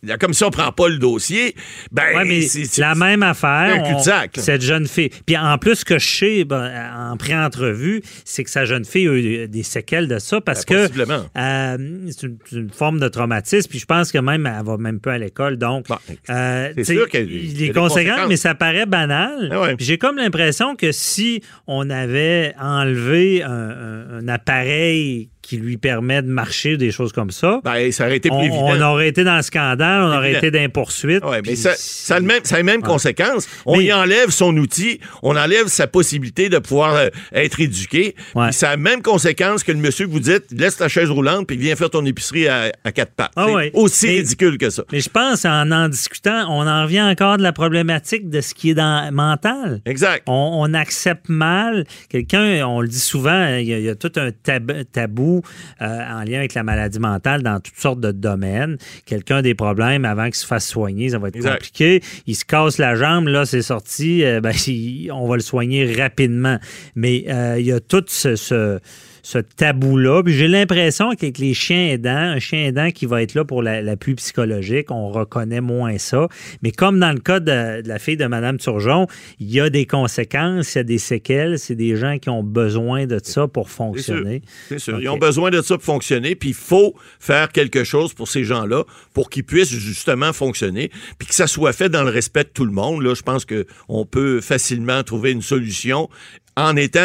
[SPEAKER 8] com- la commission prend pas le dossier, ben
[SPEAKER 3] Ouais, mais
[SPEAKER 8] c'est c'est-
[SPEAKER 3] la même affaire.
[SPEAKER 8] un
[SPEAKER 3] on-. Cette jeune fille. Puis en plus, ce que je sais ben, en pré-entrevue, c'est que sa jeune fille a eu des séquelles de ça parce
[SPEAKER 8] Ben,
[SPEAKER 3] que euh, c'est une, forme de traumatisme. Puis je pense que même elle va même peu à l'école. Donc, euh,
[SPEAKER 8] c'est sûr a
[SPEAKER 3] les
[SPEAKER 8] des
[SPEAKER 3] conséquences,
[SPEAKER 8] conséquences.
[SPEAKER 3] mais ça paraît banal. Puis j'ai comme l'impression que si on avait enlevé un, un- un appareil qui lui permet de marcher, des choses comme ça,
[SPEAKER 8] Ben, ça aurait été plus
[SPEAKER 3] on,
[SPEAKER 8] évident.
[SPEAKER 3] on aurait été dans le scandale, on aurait
[SPEAKER 8] Évident.
[SPEAKER 3] été dans les poursuites.
[SPEAKER 8] Ouais, mais ça, ça, a le même, ça a les mêmes conséquences. On y enlève son outil, on enlève sa possibilité de pouvoir euh, être éduqué. Ça a la même conséquence que le monsieur que vous dites, laisse ta chaise roulante puis viens faire ton épicerie à, à quatre pattes.
[SPEAKER 3] Ah
[SPEAKER 8] C'est
[SPEAKER 3] ouais.
[SPEAKER 8] aussi
[SPEAKER 3] Mais-
[SPEAKER 8] ridicule que ça.
[SPEAKER 3] Mais je pense, en en discutant, on en revient encore de la problématique de ce qui est dans mental.
[SPEAKER 8] Exact.
[SPEAKER 3] On, on accepte mal quelqu'un, on le dit souvent, il y a, il y a tout un tab- tabou euh, en lien avec la maladie mentale dans toutes sortes de domaines. Quelqu'un a des problèmes avant qu'il se fasse soigner, ça va être
[SPEAKER 8] Exact.
[SPEAKER 3] compliqué. Il se casse la jambe, là, c'est sorti, euh, ben, on va le soigner rapidement. Mais euh, il y a tout ce- ce ce tabou-là. Puis j'ai l'impression qu'avec les chiens aidants, un chien aidant qui va être là pour la- l'appui psychologique, on reconnaît moins ça. Mais comme dans le cas de, de la fille de Mme Turgeon, il y a des conséquences, il y a des séquelles. C'est des gens qui ont besoin de ça pour
[SPEAKER 8] C'est sûr.
[SPEAKER 3] fonctionner.
[SPEAKER 8] C'est sûr. Ils ont besoin de ça pour fonctionner, puis il faut faire quelque chose pour ces gens-là pour qu'ils puissent justement fonctionner, puis que ça soit fait dans le respect de tout le monde. Là, je pense qu'on peut facilement trouver une solution en étant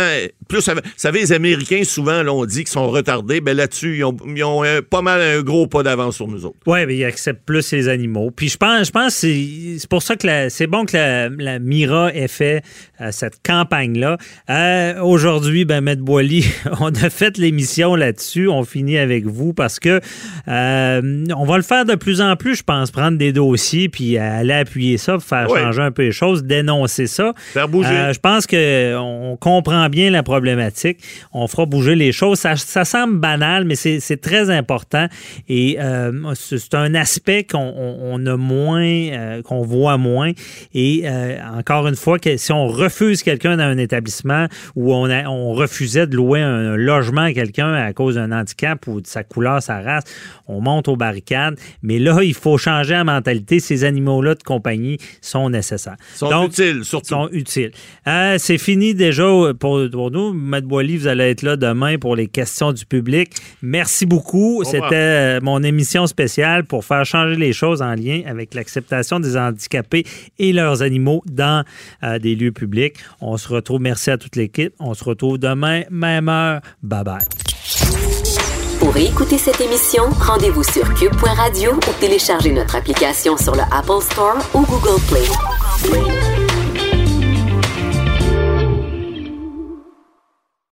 [SPEAKER 8] plus vous savez les Américains souvent là, on dit qu'ils sont retardés ben là-dessus ils ont, ils ont euh, pas mal un gros pas d'avance sur nous autres
[SPEAKER 3] Oui, mais ils acceptent plus les animaux. Puis je pense, je pense que c'est c'est pour ça que la- c'est bon que la, la Mira ait fait euh, cette campagne-là. Euh, Aujourd'hui, ben, Maître Boily, on a fait l'émission là-dessus. On finit avec vous parce que euh, on va le faire de plus en plus, je pense, prendre des dossiers puis aller appuyer ça pour faire
[SPEAKER 8] Ouais.
[SPEAKER 3] changer un peu les choses, dénoncer ça.
[SPEAKER 8] Faire bouger.
[SPEAKER 3] Euh, je pense qu'on comprend bien la problématique. On fera bouger les choses. Ça, ça semble banal, mais c'est très important. Et euh, c'est un aspect qu'on on- on a moins, euh, qu'on voit moins. Et euh, encore une fois, que si on refuse quelqu'un dans un établissement ou on, a- on refusait de louer un, logement à quelqu'un à cause d'un handicap ou de sa couleur, sa race, on monte aux barricades. Mais là, il faut changer la mentalité. Ces animaux-là de compagnie sont nécessaires.
[SPEAKER 8] sont utiles surtout
[SPEAKER 3] sont utiles. C'est fini déjà pour, pour nous. Maître Boily, vous allez être là demain pour les questions du public. Merci beaucoup. C'était euh, mon émission spéciale pour faire changer les choses en lien avec l'acceptation des handicapés et leurs animaux dans euh, des lieux publics. On se retrouve. Merci à toute l'équipe. On se retrouve demain, même heure. Bye bye.
[SPEAKER 2] Pour écouter cette émission, rendez-vous sur cube.radio ou téléchargez notre application sur le Apple Store ou Google Play.